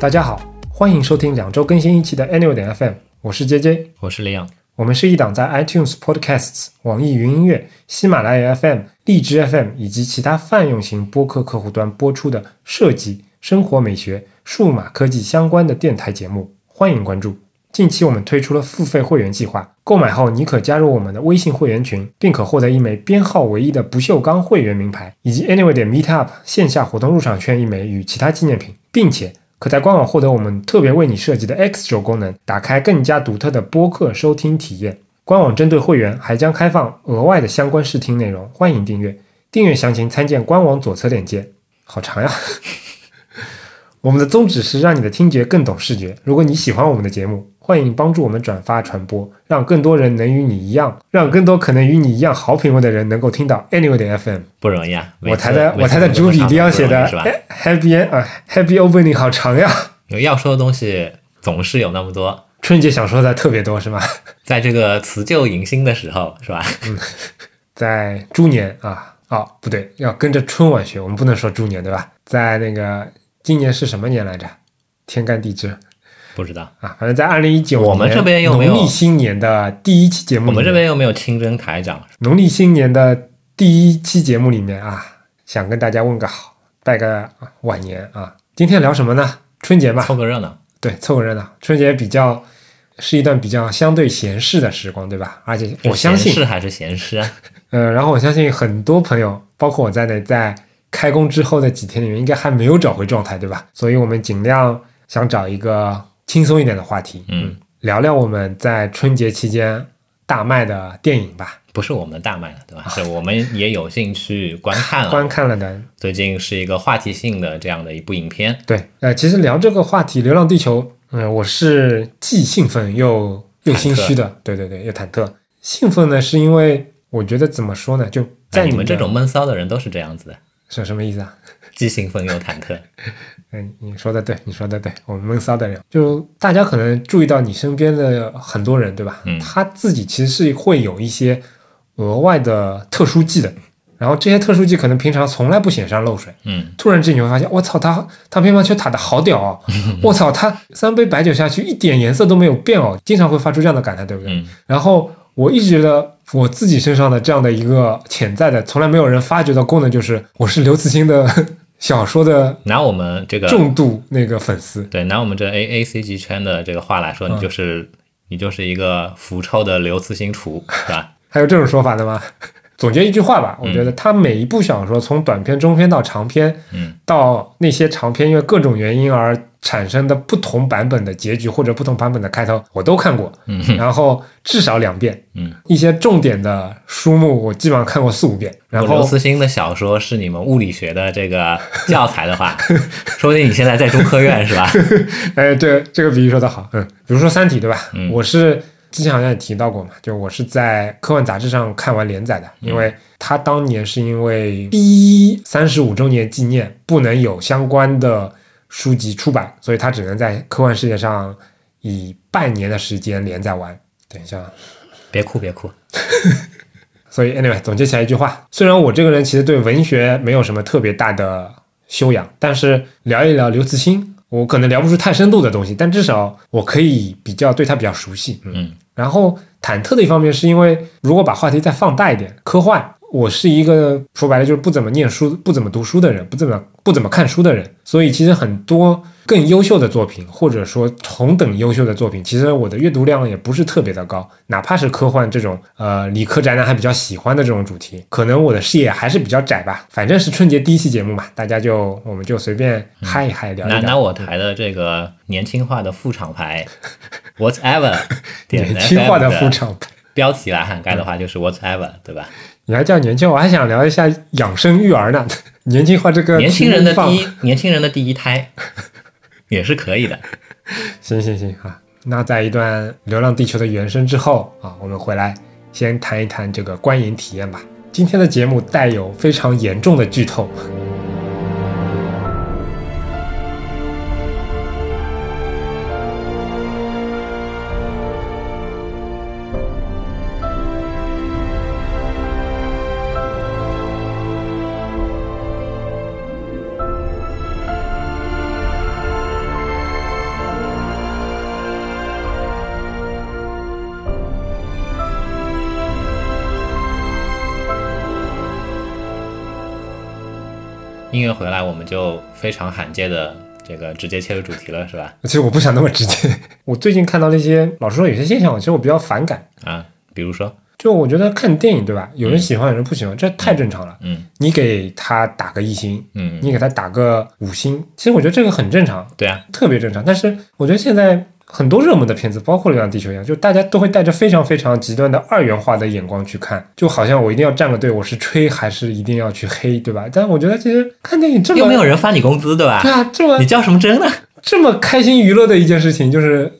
大家好，欢迎收听两周更新一期的 Annual 点 FM，我是 JJ，我是李阳。我们是一档在 iTunes Podcasts、网易云音乐、喜马拉雅 FM、荔枝 FM 以及其他泛用型播客客户端播出的设计、生活美学、数码科技相关的电台节目，欢迎关注。近期我们推出了付费会员计划，购买后你可加入我们的微信会员群，并可获得一枚编号唯一的不锈钢会员名牌，以及 Anyway 点 Meetup 线下活动入场券一枚与其他纪念品，并且可在官网获得我们特别为你设计的 X 轴功能，打开更加独特的播客收听体验。官网针对会员还将开放额外的相关试听内容，欢迎订阅。订阅详情参见官网左侧链接。好长呀！我们的宗旨是让你的听觉更懂视觉。如果你喜欢我们的节目，欢迎帮助我们转发传播，让更多人能与你一样，让更多可能与你一样好品味的人能够听到 Anyway 的 FM。不容易啊！我台的我台的主笔李阳写的是吧？Happy 啊，Happy Opening 好长呀！有要说的东西总是有那么多，春节想说的特别多是吗？在这个辞旧迎新的时候，是吧？嗯在猪年啊，哦不对，要跟着春晚学，我们不能说猪年对吧？在那个今年是什么年来着？天干地支不知道，啊，反正在二零一九我们这边又没有农历新年的第一期节目？我们这边又没有清真台长，农历新年的第一期节目里面啊，想跟大家问个好，拜个晚年啊。今天聊什么呢？春节嘛，凑个热闹。对，凑个热闹。春节比较是一段比较相对闲适的时光，对吧？而且我相信是还是闲适啊？呃，然后我相信很多朋友，包括我在内，在开工之后的几天里面，应该还没有找回状态，对吧？所以我们尽量想找一个轻松一点的话题，嗯，聊聊我们在春节期间大卖的电影吧。不是我们大卖的，对吧？是我们也有兴趣观看了。观看了的，最近是一个话题性的这样的一部影片，对，呃，其实聊这个话题，《流浪地球》，嗯、我是既兴奋又又心虚的，对对对，又忐忑。兴奋呢，是因为我觉得怎么说呢，就在你们这种闷骚的人都是这样子的，是什么意思啊？既兴奋又忐忑。嗯，你说的对，你说的对，我们闷骚的人，就大家可能注意到你身边的很多人，对吧？嗯他自己其实是会有一些额外的特殊技的，然后这些特殊技可能平常从来不显山露水，嗯，突然之间你会发现，我操，他他乒乓球打的好屌哦！我操，他三杯白酒下去一点颜色都没有变哦，经常会发出这样的感叹，对不对？嗯然后我一直觉得我自己身上的这样的一个潜在的，从来没有人发觉的功能，就是我是刘慈欣的 小说的拿我们这个重度那个粉丝。对，拿我们这 A A C G 圈的这个话来说，嗯你就是、你就是一个腐臭的刘慈欣厨，是吧？还有这种说法的吗？总结一句话吧，我觉得他每一部小说，从短篇、中篇到长篇，嗯，到那些长篇因为各种原因而产生的不同版本的结局或者不同版本的开头，我都看过，嗯。然后至少两遍，嗯，一些重点的书目我基本上看过四五遍，然后刘慈欣的小说是你们物理学的这个教材的话，说不定你现在在中科院是吧？哎，对这个比喻说的好，嗯，比如说《三体》对吧？嗯。我是之前好像也提到过嘛，就我是在科幻杂志上看完连载的，因为他当年是因为第三十五周年纪念不能有相关的书籍出版，所以他只能在科幻世界上以半年的时间连载完。等一下，啊。别哭别哭，所以 anyway 总结起来一句话，虽然我这个人其实对文学没有什么特别大的修养，但是聊一聊刘慈欣，我可能聊不出太深度的东西，但至少我可以比较对他比较熟悉。嗯，嗯然后忐忑的一方面是因为如果把话题再放大一点，科幻。我是一个说白了就是不怎么念书、不怎么读书的人，不怎么不怎么看书的人，所以其实很多更优秀的作品，或者说同等优秀的作品，其实我的阅读量也不是特别的高。哪怕是科幻这种呃理科宅男还比较喜欢的这种主题，可能我的视野还是比较窄吧。反正是春节第一期节目嘛，大家就我们就随便嗨一嗨聊一拿拿。我台的这个年轻化的副厂牌 whatever 点年轻化的副厂牌，标题来涵盖的话，就是 whatever，对吧？你还叫年轻，我还想聊一下养生育儿呢。年轻化这个年轻人的第一年轻人的第一胎 也是可以的。行行行啊，那在一段《流浪地球》的原声之后啊，我们回来先谈一谈这个观影体验吧。今天的节目带有非常严重的剧透。就非常罕见的这个直接切入主题了，是吧？其实我不想那么直接。我最近看到那些，老实说，有些现象，其实我比较反感。啊，比如说，就我觉得看电影，对吧？有人喜欢，有人不喜欢，这太正常了。嗯你给他打个一星，嗯，你给他打个五星，其实我觉得这个很正常，对啊，特别正常。但是我觉得现在很多热门的片子，包括《流浪地球》一样，就大家都会带着非常非常极端的二元化的眼光去看，就好像我一定要站个队，我是吹还是一定要去黑，对吧？但我觉得其实看电影这么又没有人发你工资，对吧？对啊，这么你较什么真呢？这么开心娱乐的一件事情，就是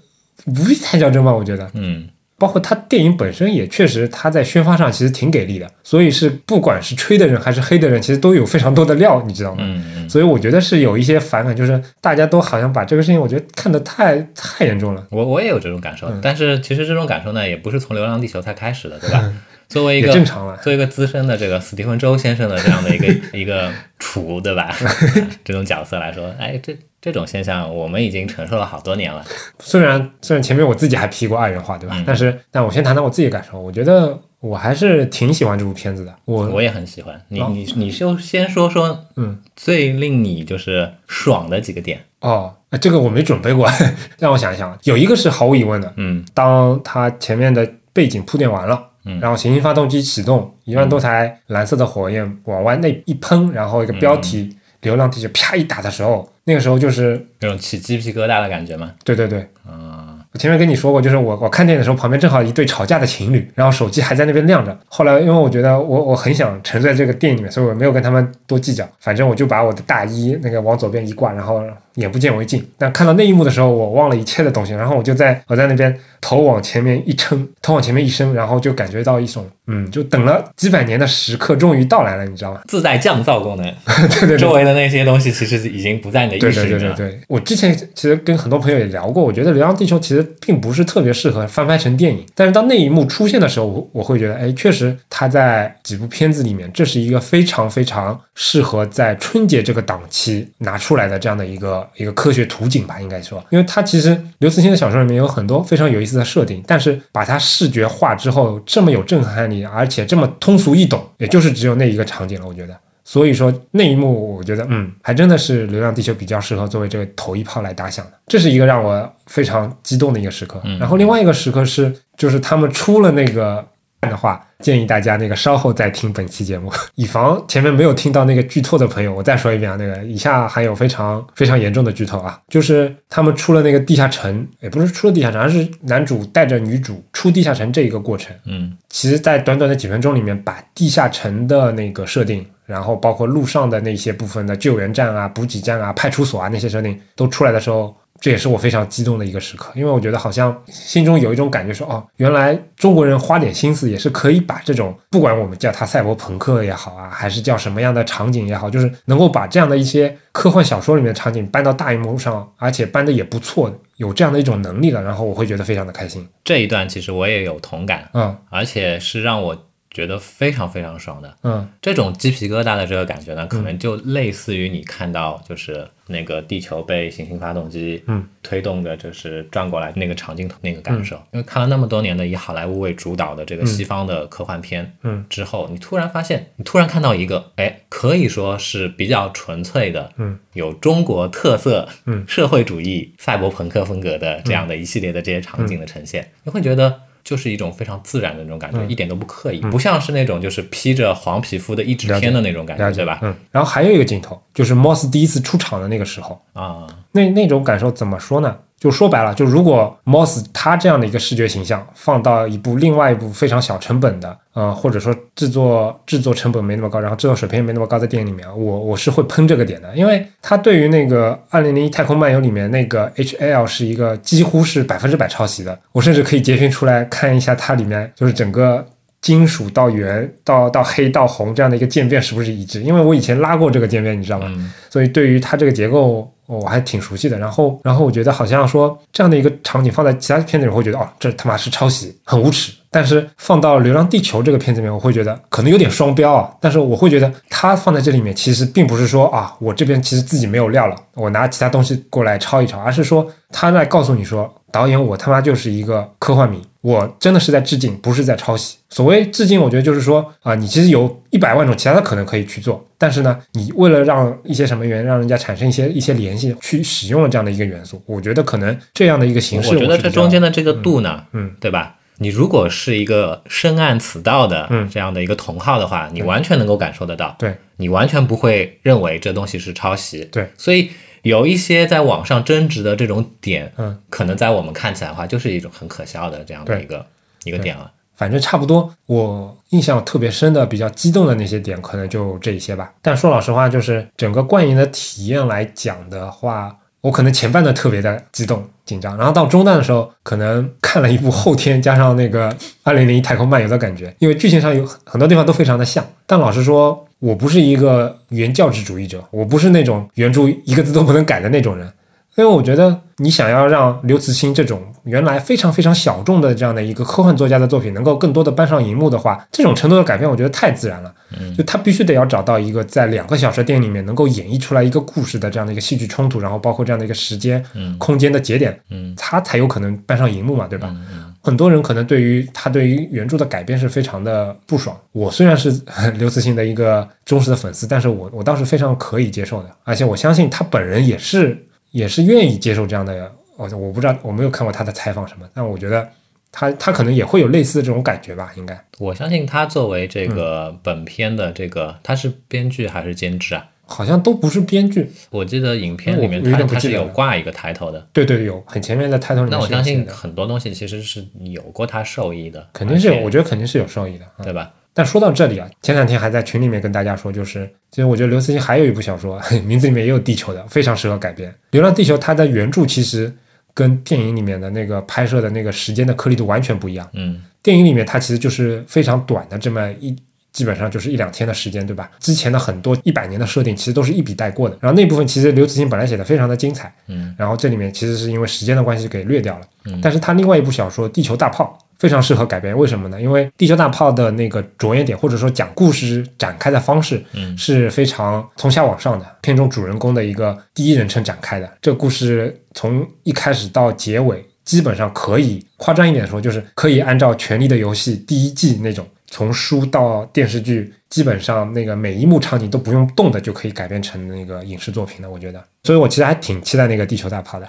不必太较真吧？我觉得。嗯包括他电影本身也确实，他在宣发上其实挺给力的，所以是不管是吹的人还是黑的人，其实都有非常多的料，你知道吗？嗯嗯，所以我觉得是有一些反感，就是大家都好像把这个事情，我觉得看得太太严重了。我我也有这种感受，嗯但是其实这种感受呢，也不是从《流浪地球》才开始的，对吧？作为一个正常了作为一个资深的这个史蒂芬周先生的这样的一个 一个厨，对吧？这种角色来说，哎，这这种现象我们已经承受了好多年了。虽然虽然前面我自己还批过二元化，对吧？嗯但是但我先谈谈我自己的感受，我觉得我还是挺喜欢这部片子的。我我也很喜欢你，哦你你就先说说，嗯，最令你就是爽的几个点。哦，啊这个我没准备过，让我想一想，有一个是毫无疑问的，嗯当它前面的背景铺垫完了。嗯然后行星发动机启动，一万多台蓝色的火焰往外那一喷，然后一个标题“流浪地球”啪一打的时候，那个时候就是那种起鸡皮疙瘩的感觉吗？对对对，啊、我前面跟你说过，就是我我看电影的时候，旁边正好一对吵架的情侣，然后手机还在那边亮着。后来因为我觉得我我很想沉醉在这个电影里面，所以我没有跟他们多计较，反正我就把我的大衣那个往左边一挂，然后眼不见为净。但看到那一幕的时候，我忘了一切的东西，然后我就在我在那边头往前面一撑，头往前面一伸，然后就感觉到一种嗯，就等了几百年的时刻终于到来了，你知道吗？自带降噪功能，对对对周围的那些东西其实已经不在你的对对意识里面了。对对对，我之前其实跟很多朋友也聊过，我觉得《流浪地球》其实并不是特别适合翻拍成电影，但是当那一幕出现的时候，我我会觉得，哎，确实它在几部片子里面，这是一个非常非常适合在春节这个档期拿出来的这样的一个一个科学图景吧，应该说，因为它其实刘慈欣的小说里面有很多非常有意思的设定，但是把它视觉化之后，这么有震撼力，而且这么通俗易懂，也就是只有那一个场景了，我觉得。所以说那一幕，我觉得嗯，还真的是《流浪地球》比较适合作为这个头一炮来打响的，这是一个让我非常激动的一个时刻。嗯然后另外一个时刻是，就是他们出了那个的话，建议大家那个稍后再听本期节目，以防前面没有听到那个剧透的朋友，我再说一遍啊，那个以下含有非常非常严重的剧透啊，就是他们出了那个地下城，也不是出了地下城，而是男主带着女主出地下城这一个过程。嗯。其实，在短短的几分钟里面，把地下城的那个设定，然后包括路上的那些部分的救援站啊、补给站啊、派出所啊那些设定都出来的时候，这也是我非常激动的一个时刻，因为我觉得好像心中有一种感觉说，哦，原来中国人花点心思也是可以把这种，不管我们叫它赛博朋克也好啊，还是叫什么样的场景也好，就是能够把这样的一些科幻小说里面的场景搬到大荧幕上，而且搬的也不错，有这样的一种能力了，然后我会觉得非常的开心。这一段其实我也有同感，嗯而且是让我觉得非常非常爽的。嗯这种鸡皮疙瘩的这个感觉呢，可能就类似于你看到就是那个地球被行星发动机嗯。推动的，就是转过来那个场景那个感受。因为看了那么多年的以好莱坞为主导的这个西方的科幻片，嗯。之后你突然发现，你突然看到一个，哎，可以说是比较纯粹的，嗯，有中国特色，嗯，社会主义赛博朋克风格的这样的一系列的这些场景的呈现，你会觉得。就是一种非常自然的那种感觉，嗯。一点都不刻意，不像是那种就是披着黄皮肤的一纸片的那种感觉，对吧？嗯，然后还有一个镜头，就是 Moss 第一次出场的那个时候，啊，那那种感受怎么说呢？就说白了，就如果 Moss 他这样的一个视觉形象放到一部另外一部非常小成本的，呃，或者说制作制作成本没那么高，然后制作水平也没那么高的电影里面，我我是会喷这个点的，因为他对于那个《二零零一太空漫游》里面那个 HAL 是一个几乎是百分之百抄袭的，我甚至可以截屏出来看一下它里面就是整个。金属到圆到到黑到红这样的一个渐变是不是一致？因为我以前拉过这个渐变，你知道吗？嗯所以对于它这个结构，我还挺熟悉的。然后，然后我觉得好像说这样的一个场景放在其他片子里，会觉得哦，这他妈是抄袭，很无耻。但是放到《流浪地球》这个片子里面，我会觉得可能有点双标啊。但是我会觉得它放在这里面，其实并不是说啊，我这边其实自己没有料了，我拿其他东西过来抄一抄，而是说他在告诉你说，导演我他妈就是一个科幻迷，我真的是在致敬，不是在抄袭。所谓致敬，我觉得就是说啊，你其实有一百万种其他的可能可以去做，但是呢，你为了让一些什么原因让人家产生一些一些联系，去使用了这样的一个元素，我觉得可能这样的一个形式，我觉得这中间的这个度呢，嗯，对吧？你如果是一个深谙此道的嗯。这样的一个同好的话，你完全能够感受得到，对。你完全不会认为这东西是抄袭。对，所以有一些在网上争执的这种点，嗯，可能在我们看起来的话，就是一种很可笑的这样的一个一个点了。反正差不多，我印象特别深的、比较激动的那些点，可能就这一些吧。但说老实话，就是整个观影的体验来讲的话，我可能前半段特别的激动紧张，然后到中段的时候，可能看了一部后天加上那个 《二零零一太空漫游》的感觉，因为剧情上有很很多地方都非常的像。但老实说，我不是一个原教旨主义者，我不是那种原著一个字都不能改的那种人。因为我觉得你想要让刘慈欣这种原来非常非常小众的这样的一个科幻作家的作品能够更多的搬上荧幕的话，这种程度的改变，我觉得太自然了。嗯就他必须得要找到一个在两个小时电影里面能够演绎出来一个故事的这样的一个戏剧冲突，然后包括这样的一个时间、嗯空间的节点，嗯他才有可能搬上荧幕嘛，对吧？很多人可能对于他对于原著的改编是非常的不爽。我虽然是 刘慈欣的一个忠实的粉丝，但是我我倒是非常可以接受的，而且我相信他本人也是也是愿意接受这样的。我我不知道我没有看过他的采访什么，但我觉得他他可能也会有类似的这种感觉吧，应该我相信他作为这嗯个本片的这个，他是编剧还是监制啊？好像都不是编剧。我记得影片里面他他是有挂一个抬头的，对对，有很前面的里面那我相信很多东西其实是有过他受益的，肯定是有，我觉得肯定是有受益的。啊对吧？但说到这里啊，前两天还在群里面跟大家说，就是其实我觉得刘慈欣还有一部小说，名字里面也有地球的，非常适合改编。《流浪地球》它的原著其实跟电影里面的那个拍摄的那个时间的颗粒度完全不一样。嗯电影里面它其实就是非常短的这么一。基本上就是一两天的时间，对吧？之前的很多一百年的设定其实都是一笔带过的。然后那部分其实刘慈欣本来写的非常的精彩，嗯然后这里面其实是因为时间的关系给略掉了。嗯但是他另外一部小说《地球大炮》非常适合改编，为什么呢？因为《地球大炮》的那个着眼点或者说讲故事展开的方式嗯是非常从下往上的，片中主人公的一个第一人称展开的。这个故事从一开始到结尾，基本上可以夸张一点说，就是可以按照《权力的游戏》第一季那种。从书到电视剧，基本上那个每一幕场景都不用动的就可以改编成那个影视作品的，我觉得。所以我其实还挺期待那个《地球大炮》的。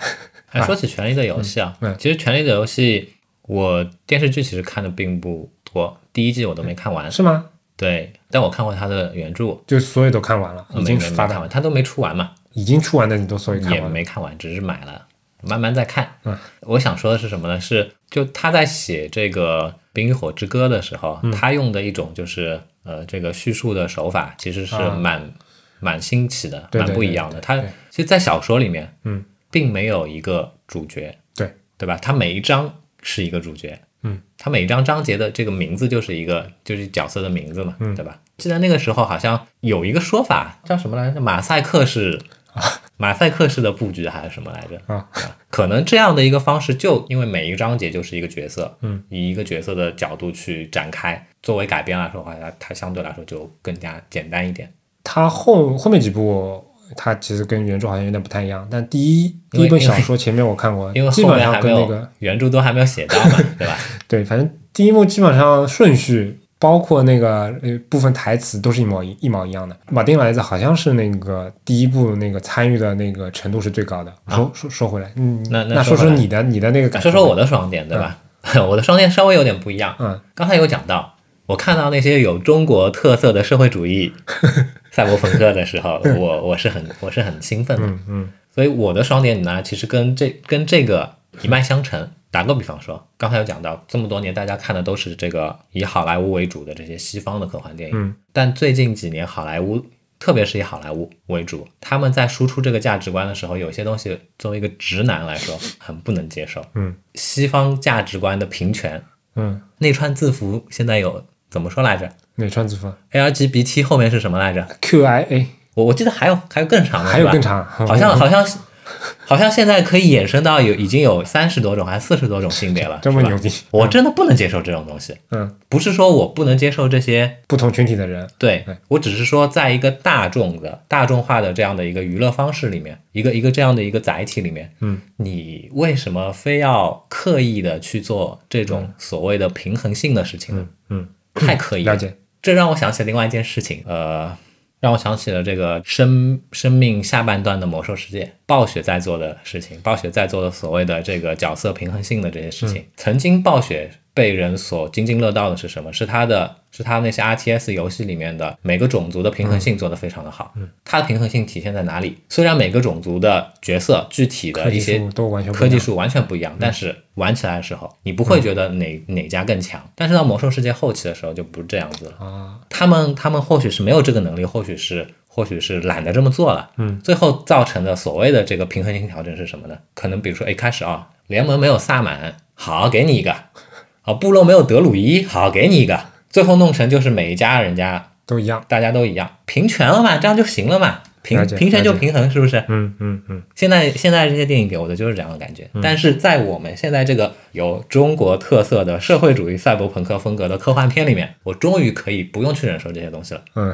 哎，说起《权力的游戏》啊，嗯嗯其实《权力的游戏》我电视剧其实看的并不多，第一季我都没看完。是吗？对，但我看过他的原著，就所有都看完了，已经发看完，，他都没出完嘛，已经出完的你都所有看也完了。没看完，只是买了，慢慢再看。嗯，我想说的是什么呢？是就他在写这个《冰与火之歌》的时候，嗯他用的一种就是呃这个叙述的手法，其实是啊蛮、蛮新奇的，对对蛮不一样的。他其实，在小说里面，嗯，并没有一个主角，对对吧？他每一章是一个主角，嗯，他每一章章节的这个名字就是一个就是角色的名字嘛，嗯对吧？记得那个时候好像有一个说法叫什么来着？马赛克式。马赛克式的布局还是什么来着？啊，可能这样的一个方式，就因为每一个章节就是一个角色，嗯，以一个角色的角度去展开。作为改编来说的话，它它相对来说就更加简单一点。他后后面几部，他其实跟原著好像有点不太一样。但第一第一本小说前面我看过，因为后基本上面还没有、跟那个原著都还没有写到嘛，对吧？对，反正第一幕基本上顺序。包括那个呃部分台词都是一模一一毛一样的。马丁莱子好像是那个第一部那个参与的那个程度是最高的。说说说回来，嗯，那那说说你的你的那个感受。说说我的爽点，对吧？我的爽点稍微有点不一样。嗯，刚才有讲到，我看到那些有中国特色的社会主义赛博朋克的时候，我我是很我是很兴奋的。嗯嗯所以我的双点呢，其实跟这跟这个一脉相承。打个比方说，刚才有讲到，这么多年大家看的都是这个以好莱坞为主的这些西方的科幻电影，嗯但最近几年好莱坞，特别是以好莱坞为主，他们在输出这个价值观的时候，有些东西作为一个直男来说很不能接受。嗯西方价值观的平权，嗯，内穿字符现在有怎么说来着？哪串字符？LGBT 后面是什么来着？？QIA 我我记得还有还有更长的，还有更长，好像好像好像现在可以衍生到有已经有三十多种还是四十多种性别了，这么牛逼，我真的不能接受这种东西。嗯，不是说我不能接受这些，不同群体的人，对对。我只是说，在一个大众的、大众化的这样的一个娱乐方式里面，一个一个这样的一个载体里面，嗯，你为什么非要刻意的去做这种所谓的平衡性的事情呢？嗯，太可以。了解，这让我想起另外一件事情，呃，让我想起了这个生生命下半段的魔兽世界，暴雪在做的事情，暴雪在做的所谓的这个角色平衡性的这些事情。曾经暴雪被人所津津乐道的是什么？是他的，是他那些 RTS 游戏里面的每个种族的平衡性做得非常的好。嗯，它的平衡性体现在哪里？虽然每个种族的角色具体的一些科技树完全不一样，但是玩起来的时候，你不会觉得哪、哪家更强。但是到魔兽世界后期的时候就不是这样子了。啊，他们他们或许是没有这个能力，或许是或许是懒得这么做了。嗯，最后造成的所谓的这个平衡性调整是什么呢？可能比如说，一开始啊，联盟没有萨满，好给你一个；啊，部落没有德鲁伊，好给你一个。最后弄成就是每一家人家都一样，大家都一样，平权了嘛，这样就行了嘛。平平权就平衡，是不是？嗯嗯嗯，现在现在这些电影给我的就是这样的感觉，但是在我们现在这个有中国特色的社会主义赛博朋克风格的科幻片里面，我终于可以不用去忍受这些东西了。嗯，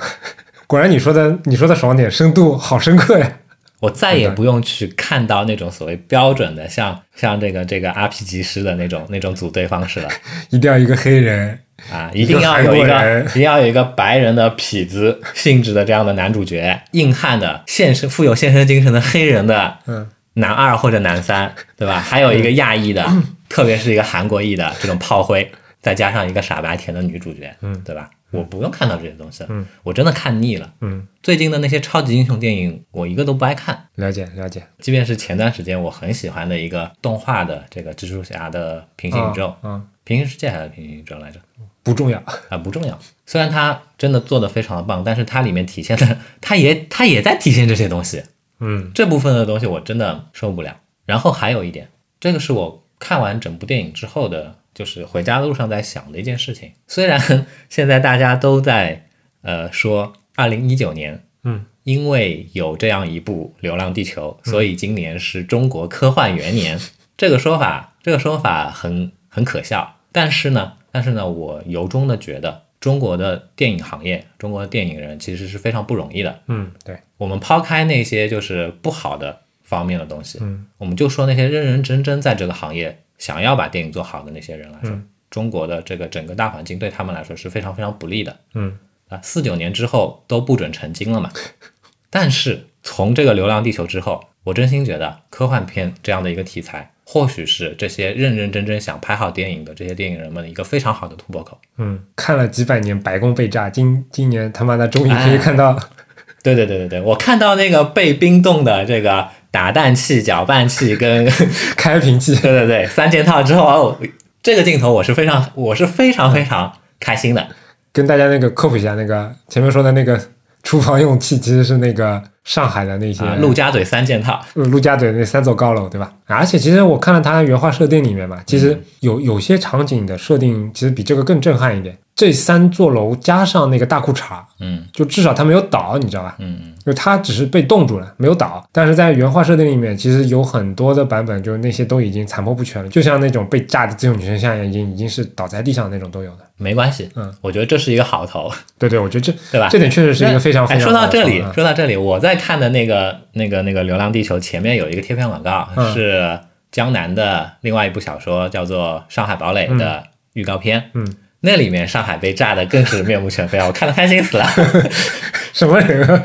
果然你说的你说的爽点深度好深刻呀，我再也不用去看到那种所谓标准的像像这个这个 RPG 师的那种那种组队方式了 一定要一个黑人，啊！一定要有一个一定要有一个白人的痞子性质的这样的男主角，硬汉的献身富有献身精神的黑人的嗯男二或者男三，对吧？还有一个亚裔的，特别是一个韩国裔的这种炮灰，再加上一个傻白甜的女主角，嗯对吧？我不用看到这些东西了，嗯我真的看腻了。嗯，最近的那些超级英雄电影，我一个都不爱看。了解了解，即便是前段时间我很喜欢的一个动画的这个蜘蛛侠的平行宇宙，啊啊平行世界还是平行宇宙来着？不重要，啊，不重要。虽然它真的做的非常的棒，但是它里面体现的，它也它也在体现这些东西。嗯这部分的东西我真的受不了。然后还有一点，这个是我看完整部电影之后的，就是回家的路上在想的一件事情。虽然 现在大家都在呃说，二零一九年，嗯，因为有这样一部《流浪地球》，所以今年是中国科幻元年。这个说法，这个说法很很可笑。但是呢，但是呢，我由衷的觉得，中国的电影行业，中国的电影人其实是非常不容易的。嗯对，我们抛开那些就是不好的方面的东西，嗯我们就说那些认认真真在这个行业想要把电影做好的那些人来说，嗯。中国的这个整个大环境对他们来说是非常非常不利的。嗯。啊。四九年之后都不准成精了嘛，但是从这个《流浪地球》之后，我真心觉得科幻片这样的一个题材，或许是这些认认真真想拍好电影的这些电影人们的一个非常好的突破口。嗯，看了几百年白宫被炸，今今年他妈的终于可以哎。看到，对对对对对，我看到那个被冰冻的这个打蛋器、搅拌器 跟开瓶器，对对对，三件套之后，哦，这个镜头我是非常，我是非常非常开心的。跟大家那个科普一下，那个前面说的那个厨房用器其实是那个上海的那些啊，陆家嘴三件套，呃陆家嘴那三座高楼，对吧？而且其实我看了它原画设定里面嘛，其实有有些场景的设定其实比这个更震撼一点。这三座楼加上那个大裤衩，嗯就至少它没有倒，你知道吧？嗯就它只是被冻住了，没有倒。但是在原画设定里面，其实有很多的版本，就是那些都已经残破不全了，就像那种被炸的自由女神像一样，已经已经是倒在地上那种都有的。没关系，嗯，我觉得这是一个好头，对对，我觉得这对吧？这点确实是一个非常非哎，常说到这里说到这里，我在看的那个那个那个《流浪地球》前面有一个贴片广告，嗯是江南的另外一部小说，叫做《上海堡垒》的预告片。嗯，那里面上海被炸的更是面目全非啊！我看的开心死了。什么人啊？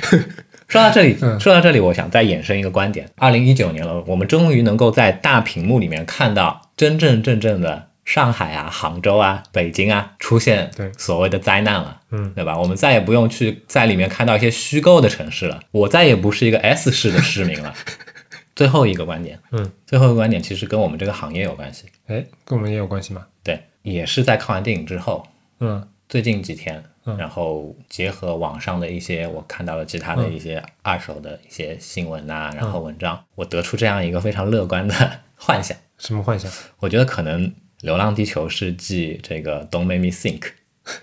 说到这里，嗯说到这里，我想再衍生一个观点：二零一九年了，我们终于能够在大屏幕里面看到真真正正的上海啊、杭州啊、北京啊出现对所谓的灾难了，嗯，对吧？我们再也不用去在里面看到一些虚构的城市了，我再也不是一个 S 市的市民了。最后一个观点，嗯，最后一个观点其实跟我们这个行业有关系，哎，跟我们也有关系吗？对，也是在看完电影之后，嗯最近几天，嗯然后结合网上的一些我看到了其他的一些二手的一些新闻呐、然后文章，我得出这样一个非常乐观的 幻想。什么幻想？我觉得可能《流浪地球》是继这个《Don't Make Me Think》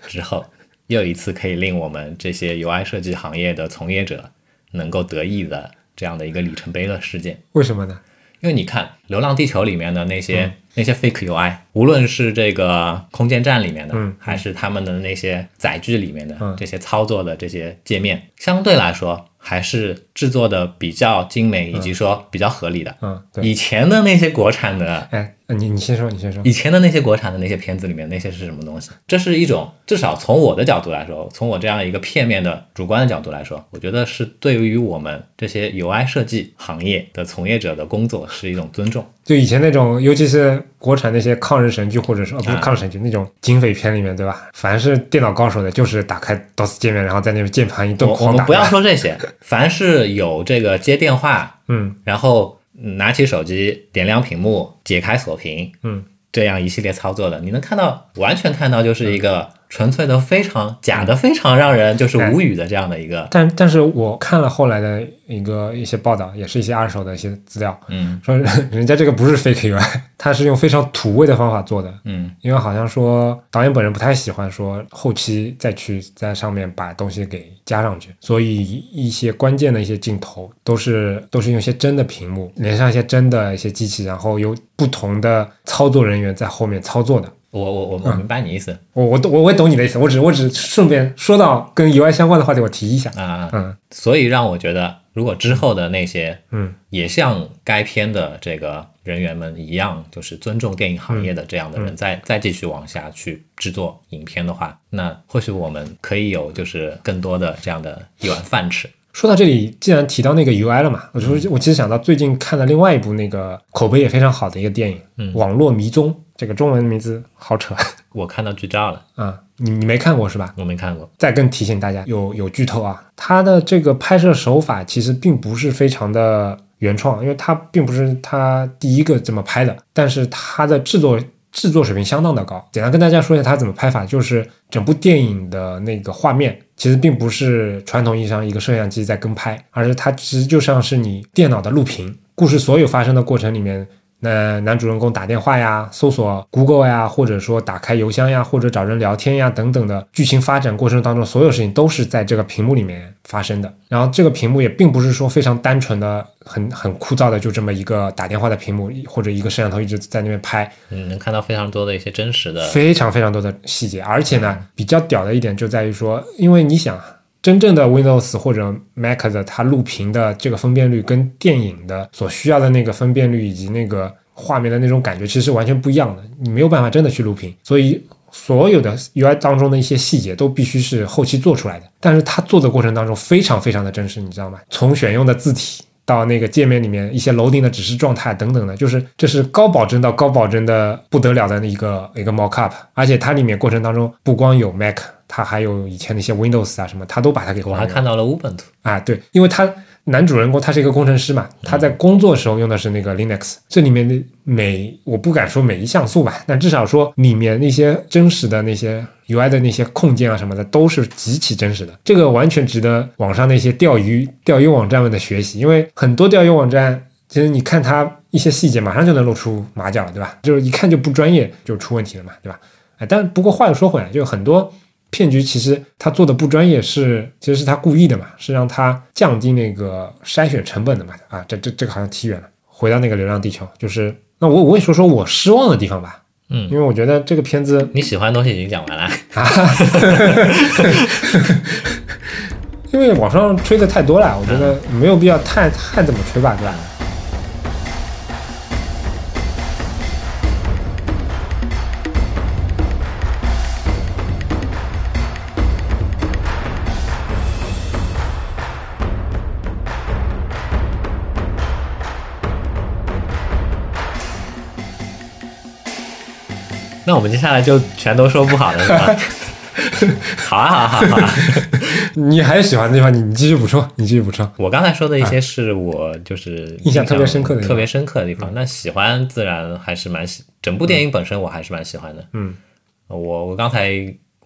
之后，又一次可以令我们这些 UI 设计行业的从业者能够得意的这样的一个里程碑的事件。为什么呢？因为你看《流浪地球》里面的那些、嗯那些 fake UI，无论是这个空间站里面的，嗯还是他们的那些载具里面的、嗯这些操作的这些界面，相对来说还是制作的比较精美，以及说比较合理的。嗯，对。以前的那些国产的哎，你你先说，你先说。以前的那些国产的那些片子里面，那些是什么东西？这是一种，至少从我的角度来说，从我这样一个片面的主观的角度来说，我觉得是对于我们这些 UI 设计行业的从业者的工作是一种尊重。就以前那种，尤其是国产那些抗日神剧，或者是、哦、不是啊抗日神剧、那种警匪片里面，对吧？凡是电脑高手的，就是打开 DOS 界面，然后在那边键盘一顿狂打。们不要说这些，凡是有这个接电话，嗯然后嗯拿起手机点亮屏幕、解开锁屏嗯，这样一系列操作的，你能看到，完全看到就是一个纯粹的、非常假的、非常让人就是无语的这样的一个，但但是我看了后来的一个一些报道，也是一些二手的一些资料，嗯说 人家这个不是 fake UI，他是用非常土味的方法做的。嗯因为好像说导演本人不太喜欢说后期再去在上面把东西给加上去，所以一些关键的一些镜头都是都是用一些真的屏幕连上一些真的一些机器，然后由不同的操作人员在后面操作的。我我我我明白你意思。我我懂我我也懂你的意思，我只我只顺便说到跟 UI 相关的话题，我提一下。啊，嗯。所以让我觉得，如果之后的那些嗯。也像该片的这个人员们一样，就是尊重电影行业的这样的人，再再继续往下去制作影片的话，那或许我们可以有就是更多的这样的一碗饭吃。说到这里，既然提到那个 UI 了嘛，我说我其实想到最近看了另外一部那个口碑也非常好的一个电影，嗯网络迷踪》，这个中文名字好扯 我看到剧照了，啊，你你没看过是吧？我没看过。再更提醒大家，有有剧透啊，它的这个拍摄手法其实并不是非常的原创，因为它并不是它第一个这么拍的，但是它的制作制作水平相当的高。简单跟大家说一下它怎么拍法，就是整部电影的那个画面其实并不是传统意义上一个摄像机在跟拍，而是它其实就像是你电脑的录屏，故事所有发生的过程里面。那男主人公打电话呀、搜索 Google 呀，或者说打开邮箱呀，或者找人聊天呀等等的剧情发展过程当中，所有事情都是在这个屏幕里面发生的。然后这个屏幕也并不是说非常单纯的、很很枯燥的，就这么一个打电话的屏幕或者一个摄像头一直在那边拍，嗯，能看到非常多的一些真实的，非常非常多的细节。而且呢，比较屌的一点就在于说，因为你想啊。真正的 Windows 或者 Mac 的它录屏的这个分辨率跟电影的所需要的那个分辨率以及那个画面的那种感觉其实是完全不一样的，你没有办法真的去录屏，所以所有的 UI 当中的一些细节都必须是后期做出来的。但是它做的过程当中非常非常的真实，你知道吗？从选用的字体。到那个界面里面一些楼顶的指示状态等等的，就是这是高保真到高保真的不得了的一个一个 mockup，而且它里面过程当中不光有 Mac，它还有以前那些 Windows 啊什么，他都把它给还了我还看到了 Ubuntu。啊，对，因为他男主人公他是一个工程师嘛，他在工作时候用的是那个 Linux，这里面的每我不敢说每一像素吧，但至少说里面那些真实的那些 UI 的那些控件啊什么的都是极其真实的，这个完全值得网上那些钓鱼钓鱼网站们的学习，因为很多钓鱼网站。其实你看它一些细节，马上就能露出马脚了，对吧？就是一看就不专业，就出问题了嘛，对吧？哎，但不过话又说回来，就很多骗局其实他做的不专业是，其实是他故意的嘛，是让他降低那个筛选成本的嘛。啊，这这这个好像提远了，回到那个《流浪地球》，就是那我我也说说我失望的地方吧，嗯因为我觉得这个片子你喜欢的东西已经讲完了啊，因为网上吹的太多了，我觉得没有必要太太怎么吹吧，对吧？那我们接下来就全都说不好的是吧？好啊，好啊，好啊！你还有喜欢的地方，你你继续补充，你继续补充。我刚才说的一些是我就是印象特别深刻的特别深刻的地方。那喜欢自然还是蛮喜，整部电影本身我还是蛮喜欢的。嗯，我我刚才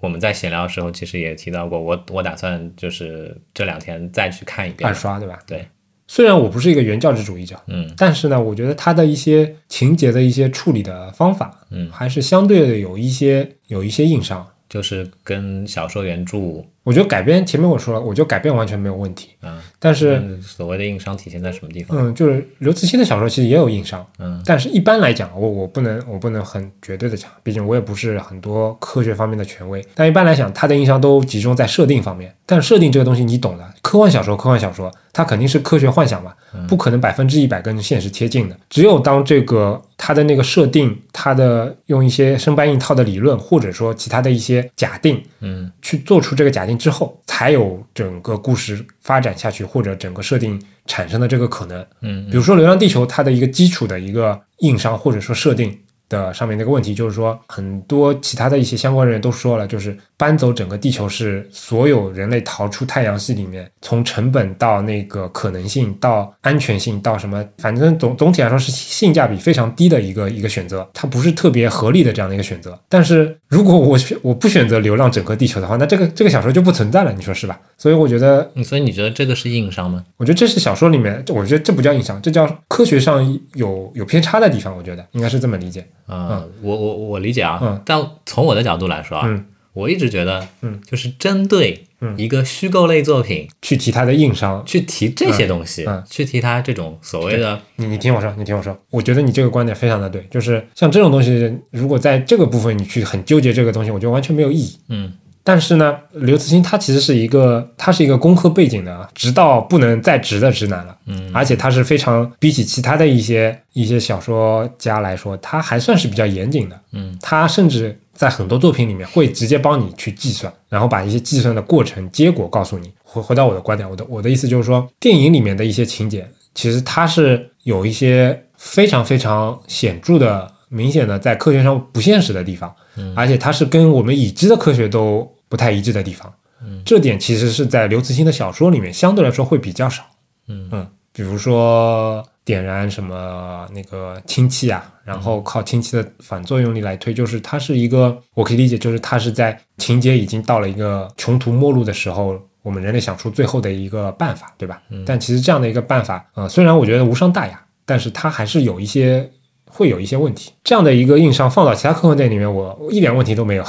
我们在闲聊的时候，其实也提到过，我我打算就是这两天再去看一遍二。刷对吧？对，虽然我不是一个原教旨主义者，嗯但是呢，我觉得他的一些情节的一些处理的方法，嗯，还是相对的有一些有一些硬伤。就是跟小说原著，我觉得改编前面我说了，我觉得改编完全没有问题，嗯，但是嗯所谓的硬伤体现在什么地方？嗯，就是刘慈欣的小说其实也有硬伤，嗯，但是一般来讲，我我不能我不能很绝对的讲，毕竟我也不是很多科学方面的权威。但一般来讲，他的硬伤都集中在设定方面。但设定这个东西你懂的，科幻小说科幻小说它肯定是科学幻想嘛，不可能百分之一百跟现实贴近的。只有当这个它的那个设定，它的用一些生搬硬套的理论，或者说其他的一些假定，嗯去做出这个假定之后，才有整个故事发展下去，或者整个设定产生的这个可能。嗯比如说《流浪地球》，它的一个基础的一个硬伤或者说设定的上面那个问题，就是说很多其他的一些相关人员都说了，就是搬走整个地球是所有人类逃出太阳系里面，从成本到那个可能性到安全性到什么，反正总总体来说是性价比非常低的一个一个选择，它不是特别合理的这样的一个选择。但是如果我选我不选择流浪整个地球的话，那这个这个小说就不存在了，你说是吧？所以我觉得嗯，所以你觉得这个是硬伤吗？我觉得这是小说里面，我觉得这不叫硬伤，这叫科学上有有偏差的地方。我觉得应该是这么理解。啊、我我我理解啊，嗯。但从我的角度来说啊，嗯。我一直觉得，嗯，就是针对嗯。一个虚构类作品、去提它的硬伤，去提这些东西，嗯。嗯去提它这种所谓的，你你听我说，你听我说，我觉得你这个观点非常的对，就是像这种东西，如果在这个部分你去很纠结这个东西，我觉得完全没有意义。嗯但是呢，刘慈欣他其实是一个，他是一个工科背景的，直到不能再直的直男了。嗯而且他是非常比起其他的一些一些小说家来说，他还算是比较严谨的。嗯他甚至在很多作品里面会直接帮你去计算，然后把一些计算的过程、结果告诉你。回回到我的观点，我的我的意思就是说，电影里面的一些情节，其实它是有一些非常非常显著的、明显的在科学上不现实的地方，嗯而且它是跟我们已知的科学都不太一致的地方。嗯这点其实是在刘慈欣的小说里面相对来说会比较少。嗯嗯，比如说点燃什么那个氢气啊，然后靠氢气的反作用力来推，就是它是一个，我可以理解，就是它是在情节已经到了一个穷途末路的时候，我们人类想出最后的一个办法，对吧？但其实这样的一个办法，呃，虽然我觉得无伤大雅，但是它还是有一些会有一些问题。这样的一个硬伤放到其他科幻电影里面，我我一点问题都没有，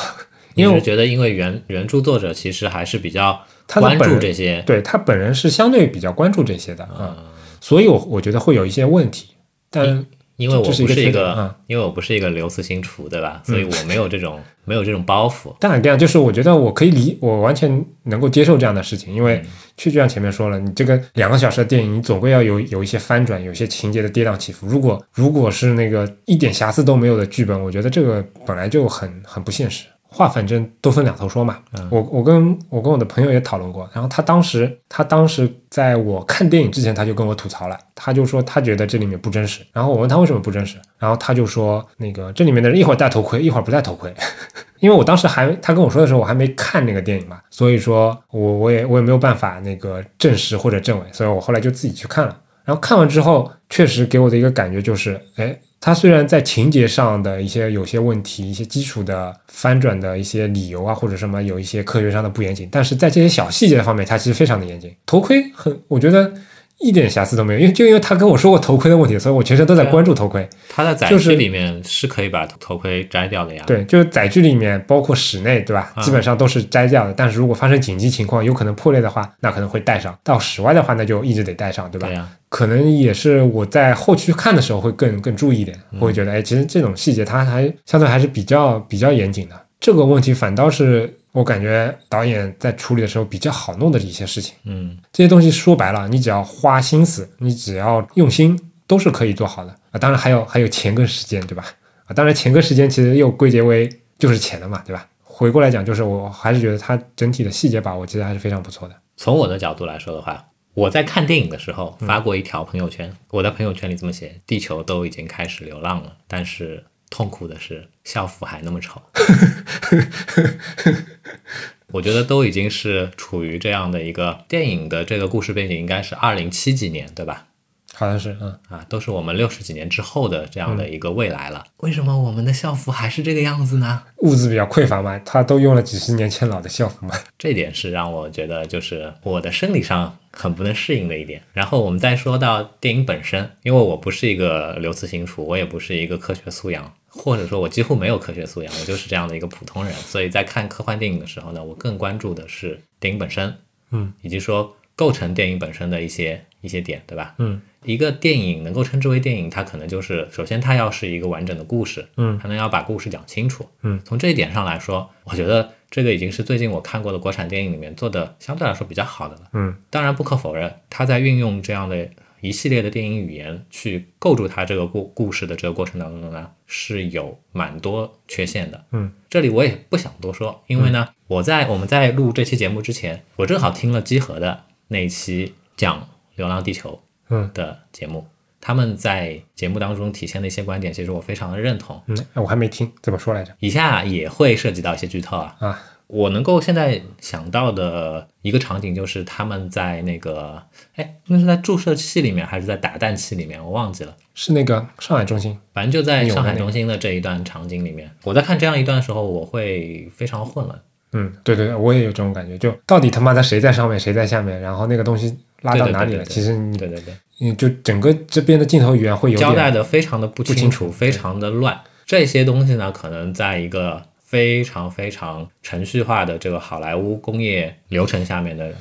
因为我觉得因为原原著作者其实还是比较关注这些，对他本人是相对比较关注这些的啊、嗯所以我我觉得会有一些问题，但因为我这是一不是一个因为我不是一个刘慈欣厨，对吧？所以我没有这种没有这种包袱。当然这样就是我觉得我可以理，我完全能够接受这样的事情，因为确就像前面说了，你这个两个小时的电影，你总归要有有一些翻转，有一些情节的跌宕起伏。如果如果是那个一点瑕疵都没有的剧本，我觉得这个本来就很很不现实。话反正都分两头说嘛。我我跟我跟我的朋友也讨论过，然后他当时他当时在我看电影之前，他就跟我吐槽了，他就说他觉得这里面不真实。然后我问他为什么不真实，然后他就说那个这里面的人一会儿戴头盔，一会儿不戴头盔。因为我当时还他跟我说的时候，我还没看那个电影嘛，所以说我我也我也没有办法那个证实或者证伪，所以我后来就自己去看了。然后看完之后，确实给我的一个感觉就是，哎，它虽然在情节上的一些有些问题，一些基础的翻转的一些理由啊，或者什么有一些科学上的不严谨，但是在这些小细节方面，它其实非常的严谨。头盔很，我觉得一点瑕疵都没有，因为就因为他跟我说过头盔的问题，所以我全程都在关注头盔。他在载具里面是可以把头盔摘掉的呀。对，就是载具里面包括室内，对吧？啊基本上都是摘掉的。但是如果发生紧急情况，有可能破裂的话，那可能会戴上。到室外的话，那就一直得戴上，对吧？对呀，可能也是我在后期看的时候会更更注意一点，我会觉得，哎，其实这种细节它还相对还是比较比较严谨的。这个问题反倒是我感觉导演在处理的时候比较好弄的一些事情。嗯，这些东西说白了，你只要花心思，你只要用心，都是可以做好的啊。当然还有还有钱跟时间，对吧？啊，当然钱跟时间其实又归结为就是钱了嘛，对吧？回过来讲，就是我还是觉得它整体的细节把握其实还是非常不错的。从我的角度来说的话，我在看电影的时候嗯发过一条朋友圈，我在朋友圈里这么写：地球都已经开始流浪了，但是痛苦的是校服还那么丑。我觉得都已经是处于这样的一个电影的这个故事背景，应该是二零七几年，对吧？好像是，嗯，啊，都是我们六十几年之后的这样的一个未来了。为什么我们的校服还是这个样子呢？物资比较匮乏嘛，他都用了几十年前老的校服嘛。这点是让我觉得就是我的生理上很不能适应的一点。然后我们再说到电影本身，因为我不是一个刘慈欣厨，我也不是一个科学素养，或者说我几乎没有科学素养，我 就是这样的一个普通人。所以在看科幻电影的时候呢，我更关注的是电影本身，嗯，以及说构成电影本身的一些一些点，对吧？嗯，一个电影能够称之为电影，它可能就是首先它要是一个完整的故事，嗯可能要把故事讲清楚，嗯，从这一点上来说，我觉得这个已经是最近我看过的国产电影里面做的相对来说比较好的了。嗯当然不可否认，它在运用这样的一系列的电影语言去构筑它这个故故事的这个过程当中呢，是有蛮多缺陷的。嗯，这里我也不想多说，因为呢，我在我们在录这期节目之前，我正好听了集合的那一期讲《流浪地球》嗯的节目，他们在节目当中体现的一些观点，其实我非常的认同。嗯，哎我还没听，怎么说来着？以下也会涉及到一些剧透啊。啊，我能够现在想到的一个场景就是他们在那个，哎，那是在注射器里面还是在打蛋器里面，我忘记了。是那个上海中心，反正就在上海中心的这一段场景里面，我在看这样一段的时候，我会非常混乱。嗯，对对对，我也有这种感觉，就到底他妈的谁在上面，谁在下面，然后那个东西拉到哪里了？对对对对对其实你对对对，你就整个这边的镜头语言会有交代，的非常的不清清楚，非常的乱。这些东西呢，可能在一个非常非常程序化的这个好莱坞工业流程下面的